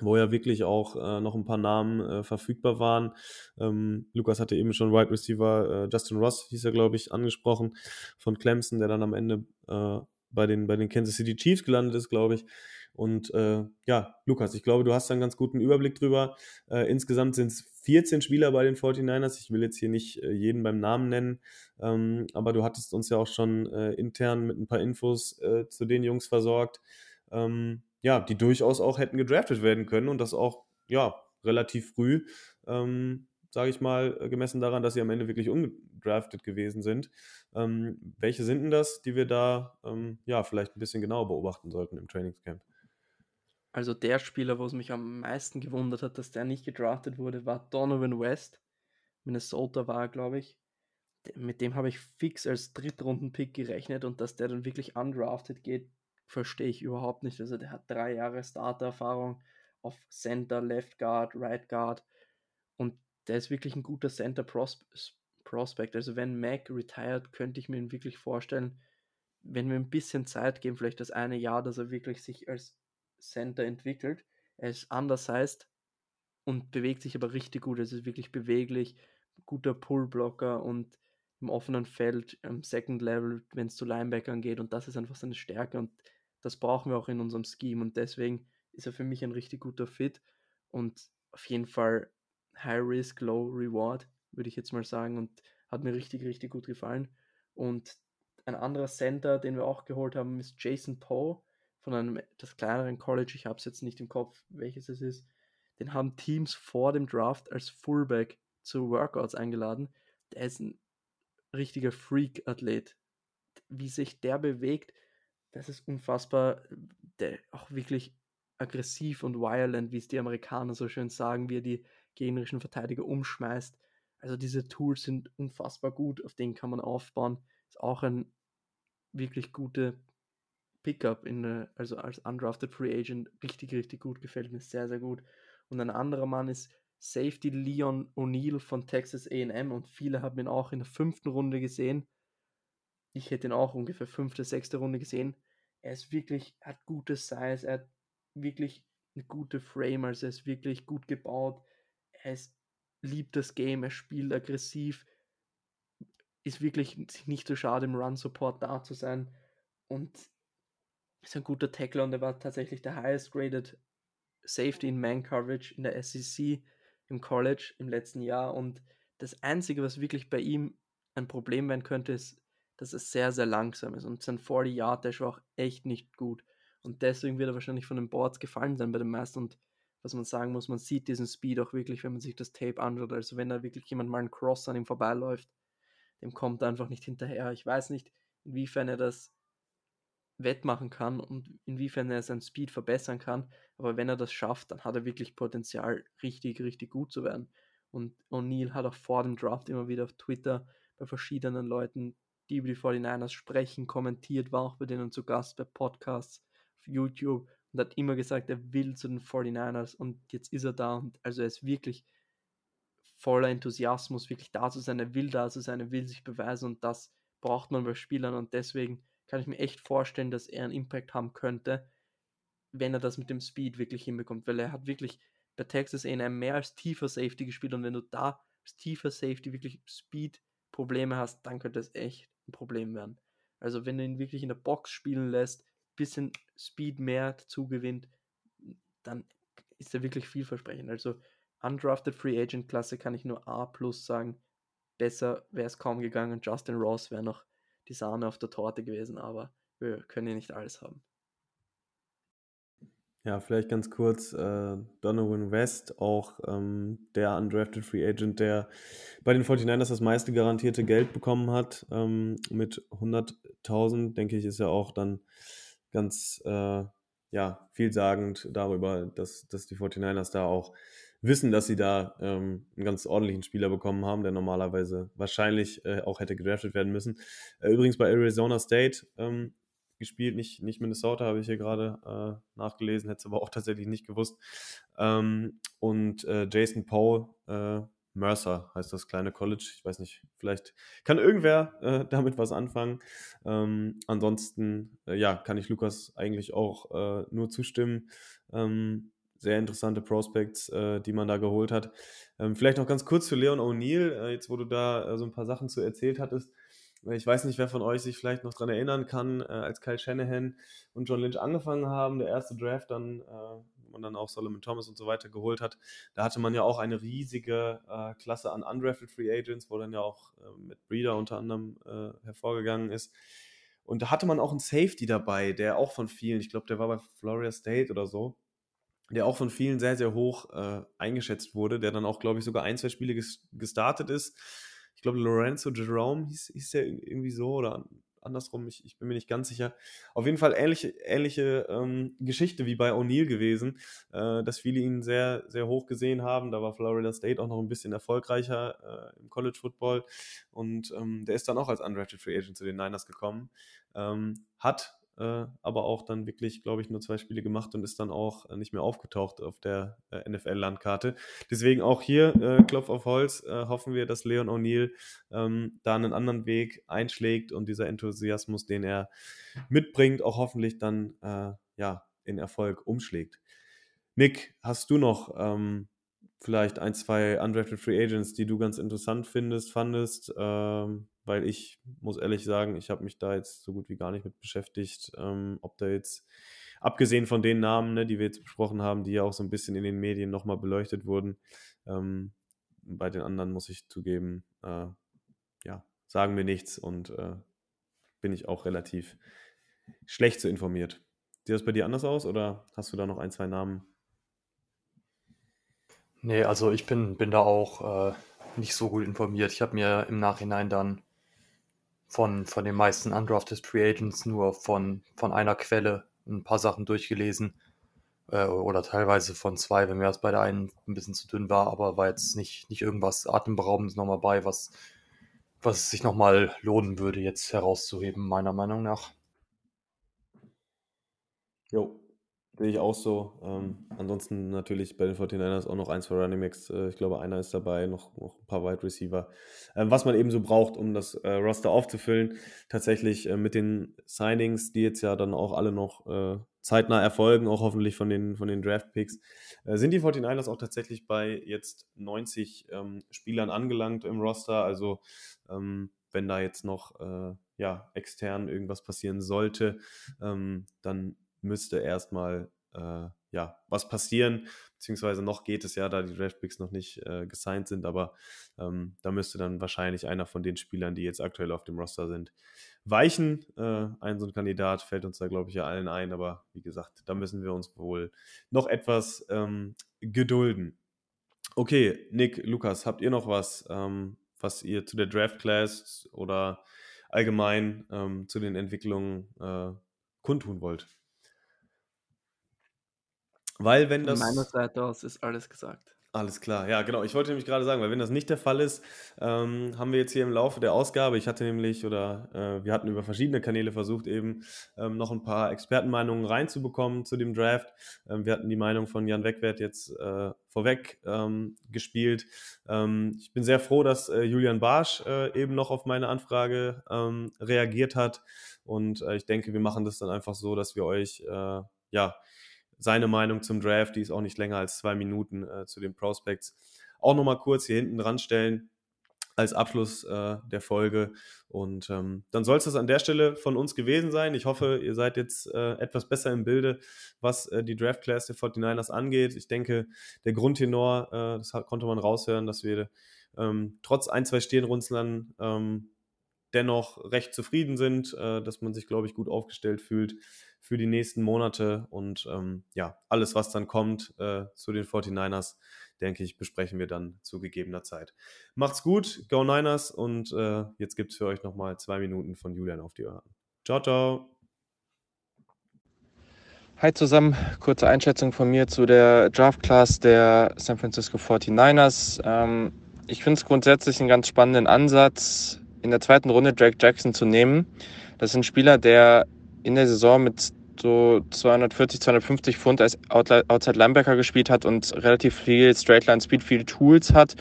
wo ja wirklich auch äh, noch ein paar Namen äh, verfügbar waren. Ähm, Lukas hatte eben schon Wide Receiver äh, Justin Ross, hieß er, glaube ich, angesprochen, von Clemson, der dann am Ende äh, bei, den, bei den Kansas City Chiefs gelandet ist, glaube ich. Und äh, ja, Lukas, ich glaube, du hast da einen ganz guten Überblick drüber. Äh, insgesamt sind es 14 Spieler bei den 49ers. Ich will jetzt hier nicht äh, jeden beim Namen nennen, ähm, aber du hattest uns ja auch schon äh, intern mit ein paar Infos äh, zu den Jungs versorgt, ähm, ja, die durchaus auch hätten gedraftet werden können und das auch, ja, relativ früh. Ähm, sage ich mal, äh, gemessen daran, dass sie am Ende wirklich ungedraftet gewesen sind. Ähm, welche sind denn das, die wir da ähm, ja vielleicht ein bisschen genauer beobachten sollten im Trainingscamp? Also der Spieler, wo es mich am meisten gewundert hat, dass der nicht gedraftet wurde, war Donovan West. Minnesota war, glaube ich. Mit dem habe ich fix als Drittrunden-Pick gerechnet und dass der dann wirklich undrafted geht, verstehe ich überhaupt nicht. Also der hat drei Jahre Starter-Erfahrung auf Center, Left Guard, Right Guard und der ist wirklich ein guter Center Prospect. Also wenn Mac retired, könnte ich mir ihn wirklich vorstellen, wenn wir ein bisschen Zeit geben, vielleicht das eine Jahr, dass er wirklich sich als Center entwickelt. Er ist undersized und bewegt sich aber richtig gut. Es ist wirklich beweglich, guter Pullblocker und im offenen Feld im Second Level, wenn es zu Linebackern geht. Und das ist einfach seine Stärke und das brauchen wir auch in unserem Scheme. Und deswegen ist er für mich ein richtig guter Fit und auf jeden Fall High Risk, Low Reward, würde ich jetzt mal sagen. Und hat mir richtig, richtig gut gefallen. Und ein anderer Center, den wir auch geholt haben, ist Jason Poe von einem etwas kleineren College, ich habe es jetzt nicht im Kopf, welches es ist, den haben Teams vor dem Draft als Fullback zu Workouts eingeladen. Der ist ein richtiger Freak-Athlet. Wie sich der bewegt, das ist unfassbar. Der auch wirklich aggressiv und violent, wie es die Amerikaner so schön sagen, wie er die gegnerischen Verteidiger umschmeißt. Also diese Tools sind unfassbar gut, auf denen kann man aufbauen. Ist auch ein wirklich gute Pickup in der, also als undrafted Free Agent richtig, richtig gut, gefällt mir sehr, sehr gut. Und ein anderer Mann ist Safety Leon O'Neill von Texas AM und viele haben ihn auch in der fünften Runde gesehen. Ich hätte ihn auch ungefähr fünfte, sechste Runde gesehen. Er ist wirklich, hat gute Size, er hat wirklich eine gute Frame, also er ist wirklich gut gebaut. Er ist, liebt das Game, er spielt aggressiv, ist wirklich nicht so schade im Run-Support da zu sein und ist ein guter Tackler und er war tatsächlich der highest graded Safety in Man Coverage in der SEC im College im letzten Jahr. Und das Einzige, was wirklich bei ihm ein Problem werden könnte, ist, dass es sehr, sehr langsam ist. Und sein 40 Yard Dash war auch echt nicht gut. Und deswegen wird er wahrscheinlich von den Boards gefallen sein bei den meisten. Und was man sagen muss, man sieht diesen Speed auch wirklich, wenn man sich das Tape anschaut. Also wenn da wirklich jemand mal einen Cross an ihm vorbeiläuft, dem kommt er einfach nicht hinterher. Ich weiß nicht, inwiefern er das wettmachen kann und inwiefern er seinen Speed verbessern kann. Aber wenn er das schafft, dann hat er wirklich Potenzial, richtig, richtig gut zu werden. Und O'Neill hat auch vor dem Draft immer wieder auf Twitter bei verschiedenen Leuten, die über die 49ers sprechen, kommentiert, war auch bei denen zu Gast bei Podcasts, auf YouTube und hat immer gesagt, er will zu den 49ers und jetzt ist er da und also er ist wirklich voller Enthusiasmus, wirklich da zu sein, er will da zu sein, er will sich beweisen und das braucht man bei Spielern und deswegen kann ich mir echt vorstellen, dass er einen Impact haben könnte, wenn er das mit dem Speed wirklich hinbekommt, weil er hat wirklich bei Texas A&M mehr als tiefer Safety gespielt und wenn du da als tiefer Safety wirklich Speed-Probleme hast, dann könnte es echt ein Problem werden. Also wenn du ihn wirklich in der Box spielen lässt, bisschen Speed mehr dazu gewinnt, dann ist er wirklich vielversprechend. Also undrafted Free Agent Klasse kann ich nur A plus sagen. Besser wäre es kaum gegangen. Justin Ross wäre noch die Sahne auf der Torte gewesen, aber wir können ja nicht alles haben. Ja, vielleicht ganz kurz, äh, Donovan West, auch ähm, der undrafted Free Agent, der bei den 49ers das meiste garantierte Geld bekommen hat, ähm, mit 100.000, denke ich, ist ja auch dann ganz äh, ja, vielsagend darüber, dass, dass die 49ers da auch wissen, dass sie da ähm, einen ganz ordentlichen Spieler bekommen haben, der normalerweise wahrscheinlich äh, auch hätte gedraftet werden müssen. Äh, übrigens bei Arizona State ähm, gespielt, nicht, nicht Minnesota, habe ich hier gerade äh, nachgelesen, hätte es aber auch tatsächlich nicht gewusst. Ähm, und äh, Jason Paul, äh, Mercer heißt das kleine College. Ich weiß nicht, vielleicht kann irgendwer äh, [LAUGHS] damit was anfangen. Ähm, ansonsten, äh, ja, kann ich Lukas eigentlich auch äh, nur zustimmen. Ähm, sehr interessante Prospects, äh, die man da geholt hat. Ähm, vielleicht noch ganz kurz zu Leon O'Neill, äh, jetzt wo du da äh, so ein paar Sachen zu erzählt hattest. Ich weiß nicht, wer von euch sich vielleicht noch daran erinnern kann, als Kyle Shanahan und John Lynch angefangen haben, der erste Draft dann man dann auch Solomon Thomas und so weiter geholt hat, da hatte man ja auch eine riesige äh, Klasse an undrafted Free Agents, wo dann ja auch äh, mit Breeder unter anderem äh, hervorgegangen ist. Und da hatte man auch einen Safety dabei, der auch von vielen, ich glaube, der war bei Florida State oder so, der auch von vielen sehr, sehr hoch äh, eingeschätzt wurde, der dann auch, glaube ich, sogar ein, zwei Spiele gestartet ist. Ich glaube, Lorenzo Jerome hieß, hieß der irgendwie so oder andersrum, ich, ich, bin mir nicht ganz sicher. Auf jeden Fall ähnliche, ähnliche ähm, Geschichte wie bei O'Neill gewesen, äh, dass viele ihn sehr, sehr hoch gesehen haben. Da war Florida State auch noch ein bisschen erfolgreicher äh, im College Football und ähm, der ist dann auch als Undrafted Free Agent zu den Niners gekommen. Ähm, hat aber auch dann wirklich, glaube ich, nur zwei Spiele gemacht und ist dann auch äh, nicht mehr aufgetaucht auf der äh, NFL-Landkarte. Deswegen auch hier, äh, Klopf auf Holz, äh, hoffen wir, dass Leon O'Neill ähm, da einen anderen Weg einschlägt und dieser Enthusiasmus, den er mitbringt, auch hoffentlich dann äh, ja, in Erfolg umschlägt. Nick, hast du noch ähm, vielleicht ein, zwei undrafted Free Agents, die du ganz interessant findest, fandest? Ähm, weil ich muss ehrlich sagen, ich habe mich da jetzt so gut wie gar nicht mit beschäftigt, ähm, ob da jetzt, abgesehen von den Namen, ne, die wir jetzt besprochen haben, die ja auch so ein bisschen in den Medien nochmal beleuchtet wurden, ähm, bei den anderen muss ich zugeben, äh, ja, sagen mir nichts und äh, bin ich auch relativ schlecht so informiert. Sieht das bei dir anders aus oder hast du da noch ein, zwei Namen? Nee, also ich bin, bin da auch äh, nicht so gut informiert. Ich habe mir im Nachhinein dann von, von den meisten Undrafted Free Agents nur von, von einer Quelle ein paar Sachen durchgelesen. Äh, oder teilweise von zwei, wenn mir das bei der einen ein bisschen zu dünn war, aber war jetzt nicht, nicht irgendwas Atemberaubendes nochmal bei, was, was sich nochmal lohnen würde, jetzt herauszuheben, meiner Meinung nach. Jo, Sehe ich auch so. Ähm, ansonsten natürlich bei den 49ers auch noch ein, zwei Running Backs. Äh, ich glaube, einer ist dabei, noch, noch ein paar Wide Receiver. Ähm, was man eben so braucht, um das äh, Roster aufzufüllen. Tatsächlich äh, mit den Signings, die jetzt ja dann auch alle noch äh, zeitnah erfolgen, auch hoffentlich von den, von den Draft Picks, äh, sind die 49ers auch tatsächlich bei jetzt 90 ähm, Spielern angelangt im Roster. Also, ähm, wenn da jetzt noch äh, ja, extern irgendwas passieren sollte, ähm, dann müsste erstmal äh, ja, was passieren, beziehungsweise noch geht es ja, da die Draftpicks noch nicht äh, gesigned sind, aber ähm, da müsste dann wahrscheinlich einer von den Spielern, die jetzt aktuell auf dem Roster sind, weichen. Äh, ein so ein Kandidat fällt uns da, glaube ich, ja allen ein, aber wie gesagt, da müssen wir uns wohl noch etwas ähm, gedulden. Okay, Nick, Lukas, habt ihr noch was, ähm, was ihr zu der Draft Class oder allgemein ähm, zu den Entwicklungen äh, kundtun wollt? Weil wenn das. Von meiner Seite aus ist alles gesagt. Alles klar, ja, genau. Ich wollte nämlich gerade sagen, weil wenn das nicht der Fall ist, ähm, haben wir jetzt hier im Laufe der Ausgabe, ich hatte nämlich oder äh, wir hatten über verschiedene Kanäle versucht, eben ähm, noch ein paar Expertenmeinungen reinzubekommen zu dem Draft. Ähm, wir hatten die Meinung von Jan Wegwert jetzt äh, vorweg ähm, gespielt. Ähm, ich bin sehr froh, dass äh, Julian Barsch äh, eben noch auf meine Anfrage ähm, reagiert hat. Und äh, ich denke, wir machen das dann einfach so, dass wir euch äh, ja seine Meinung zum Draft, die ist auch nicht länger als zwei Minuten äh, zu den Prospects, auch nochmal kurz hier hinten dran stellen. als Abschluss äh, der Folge. Und ähm, dann soll es das an der Stelle von uns gewesen sein. Ich hoffe, ihr seid jetzt äh, etwas besser im Bilde, was äh, die Draft Class der 49ers angeht. Ich denke, der Grundtenor, äh, das konnte man raushören, dass wir ähm, trotz ein, zwei Stirnrunzeln ähm, dennoch recht zufrieden sind, äh, dass man sich, glaube ich, gut aufgestellt fühlt für die nächsten Monate. Und ähm, ja, alles, was dann kommt äh, zu den 49ers, denke ich, besprechen wir dann zu gegebener Zeit. Macht's gut, Go Niners und äh, jetzt gibt es für euch nochmal zwei Minuten von Julian auf die Ohren. Ciao, ciao. Hi zusammen, kurze Einschätzung von mir zu der Draft Class der San Francisco 49ers. Ähm, ich finde es grundsätzlich einen ganz spannenden Ansatz, in der zweiten Runde Drake Jackson zu nehmen. Das ist ein Spieler, der in der Saison mit so 240, 250 Pfund als Outside Linebacker gespielt hat und relativ viel Straightline Speed, viele Tools hat.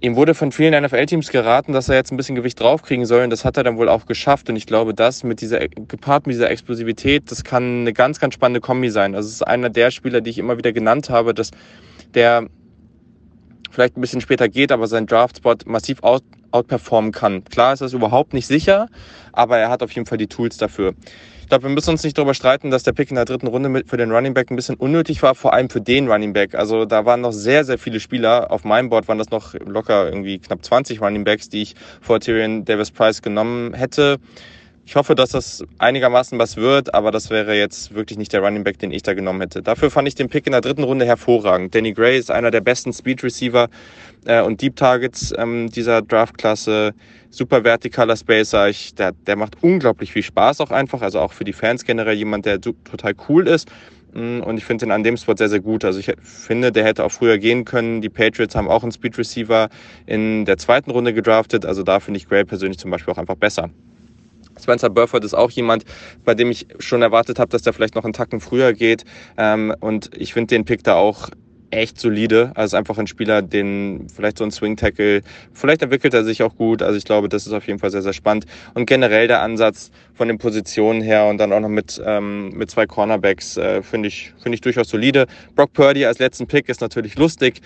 Ihm wurde von vielen NFL-Teams geraten, dass er jetzt ein bisschen Gewicht draufkriegen soll und das hat er dann wohl auch geschafft und ich glaube, das mit dieser, gepaart mit dieser Explosivität, das kann eine ganz, ganz spannende Kombi sein. Also es ist einer der Spieler, die ich immer wieder genannt habe, dass der vielleicht ein bisschen später geht, aber seinen Draftspot massiv out, outperformen kann. Klar ist das überhaupt nicht sicher, aber er hat auf jeden Fall die Tools dafür. Ich glaube, wir müssen uns nicht darüber streiten, dass der Pick in der dritten Runde für den Running Back ein bisschen unnötig war, vor allem für den Running Back. Also da waren noch sehr, sehr viele Spieler. Auf meinem Board waren das noch locker irgendwie knapp 20 Running Backs, die ich vor Tyrion Davis Price genommen hätte. Ich hoffe, dass das einigermaßen was wird, aber das wäre jetzt wirklich nicht der Running Back, den ich da genommen hätte. Dafür fand ich den Pick in der dritten Runde hervorragend. Danny Gray ist einer der besten Speed Receiver äh, und Deep Targets ähm, dieser Draftklasse super vertikaler Spacer. Ich, der, der macht unglaublich viel Spaß auch einfach. Also auch für die Fans generell jemand, der total cool ist. Mm, und ich finde ihn an dem Spot sehr, sehr gut. Also ich finde, der hätte auch früher gehen können. Die Patriots haben auch einen Speed Receiver in der zweiten Runde gedraftet. Also da finde ich Gray persönlich zum Beispiel auch einfach besser. Spencer Burford ist auch jemand, bei dem ich schon erwartet habe, dass der vielleicht noch einen Tacken früher geht. Ähm, und ich finde den Pick da auch echt solide. Also einfach ein Spieler, den vielleicht so ein Swing Tackle, vielleicht entwickelt er sich auch gut. Also ich glaube, das ist auf jeden Fall sehr, sehr spannend. Und generell der Ansatz von den Positionen her und dann auch noch mit, ähm, mit zwei Cornerbacks äh, finde ich, finde ich durchaus solide. Brock Purdy als letzten Pick ist natürlich lustig.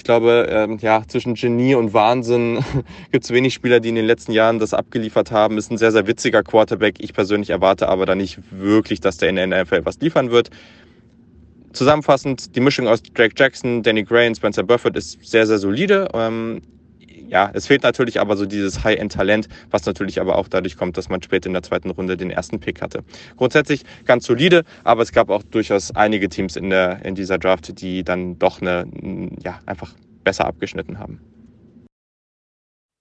Ich glaube, ähm, ja, zwischen Genie und Wahnsinn [LAUGHS] gibt es wenig Spieler, die in den letzten Jahren das abgeliefert haben. Ist ein sehr, sehr witziger Quarterback. Ich persönlich erwarte aber da nicht wirklich, dass der in der NFL was liefern wird zusammenfassend, die Mischung aus Drake Jackson, Danny Gray und Spencer Burford ist sehr, sehr solide. Ähm, ja, es fehlt natürlich aber so dieses High-End-Talent, was natürlich aber auch dadurch kommt, dass man später in der zweiten Runde den ersten Pick hatte. Grundsätzlich ganz solide, aber es gab auch durchaus einige Teams in, der, in dieser Draft, die dann doch eine, ja, einfach besser abgeschnitten haben.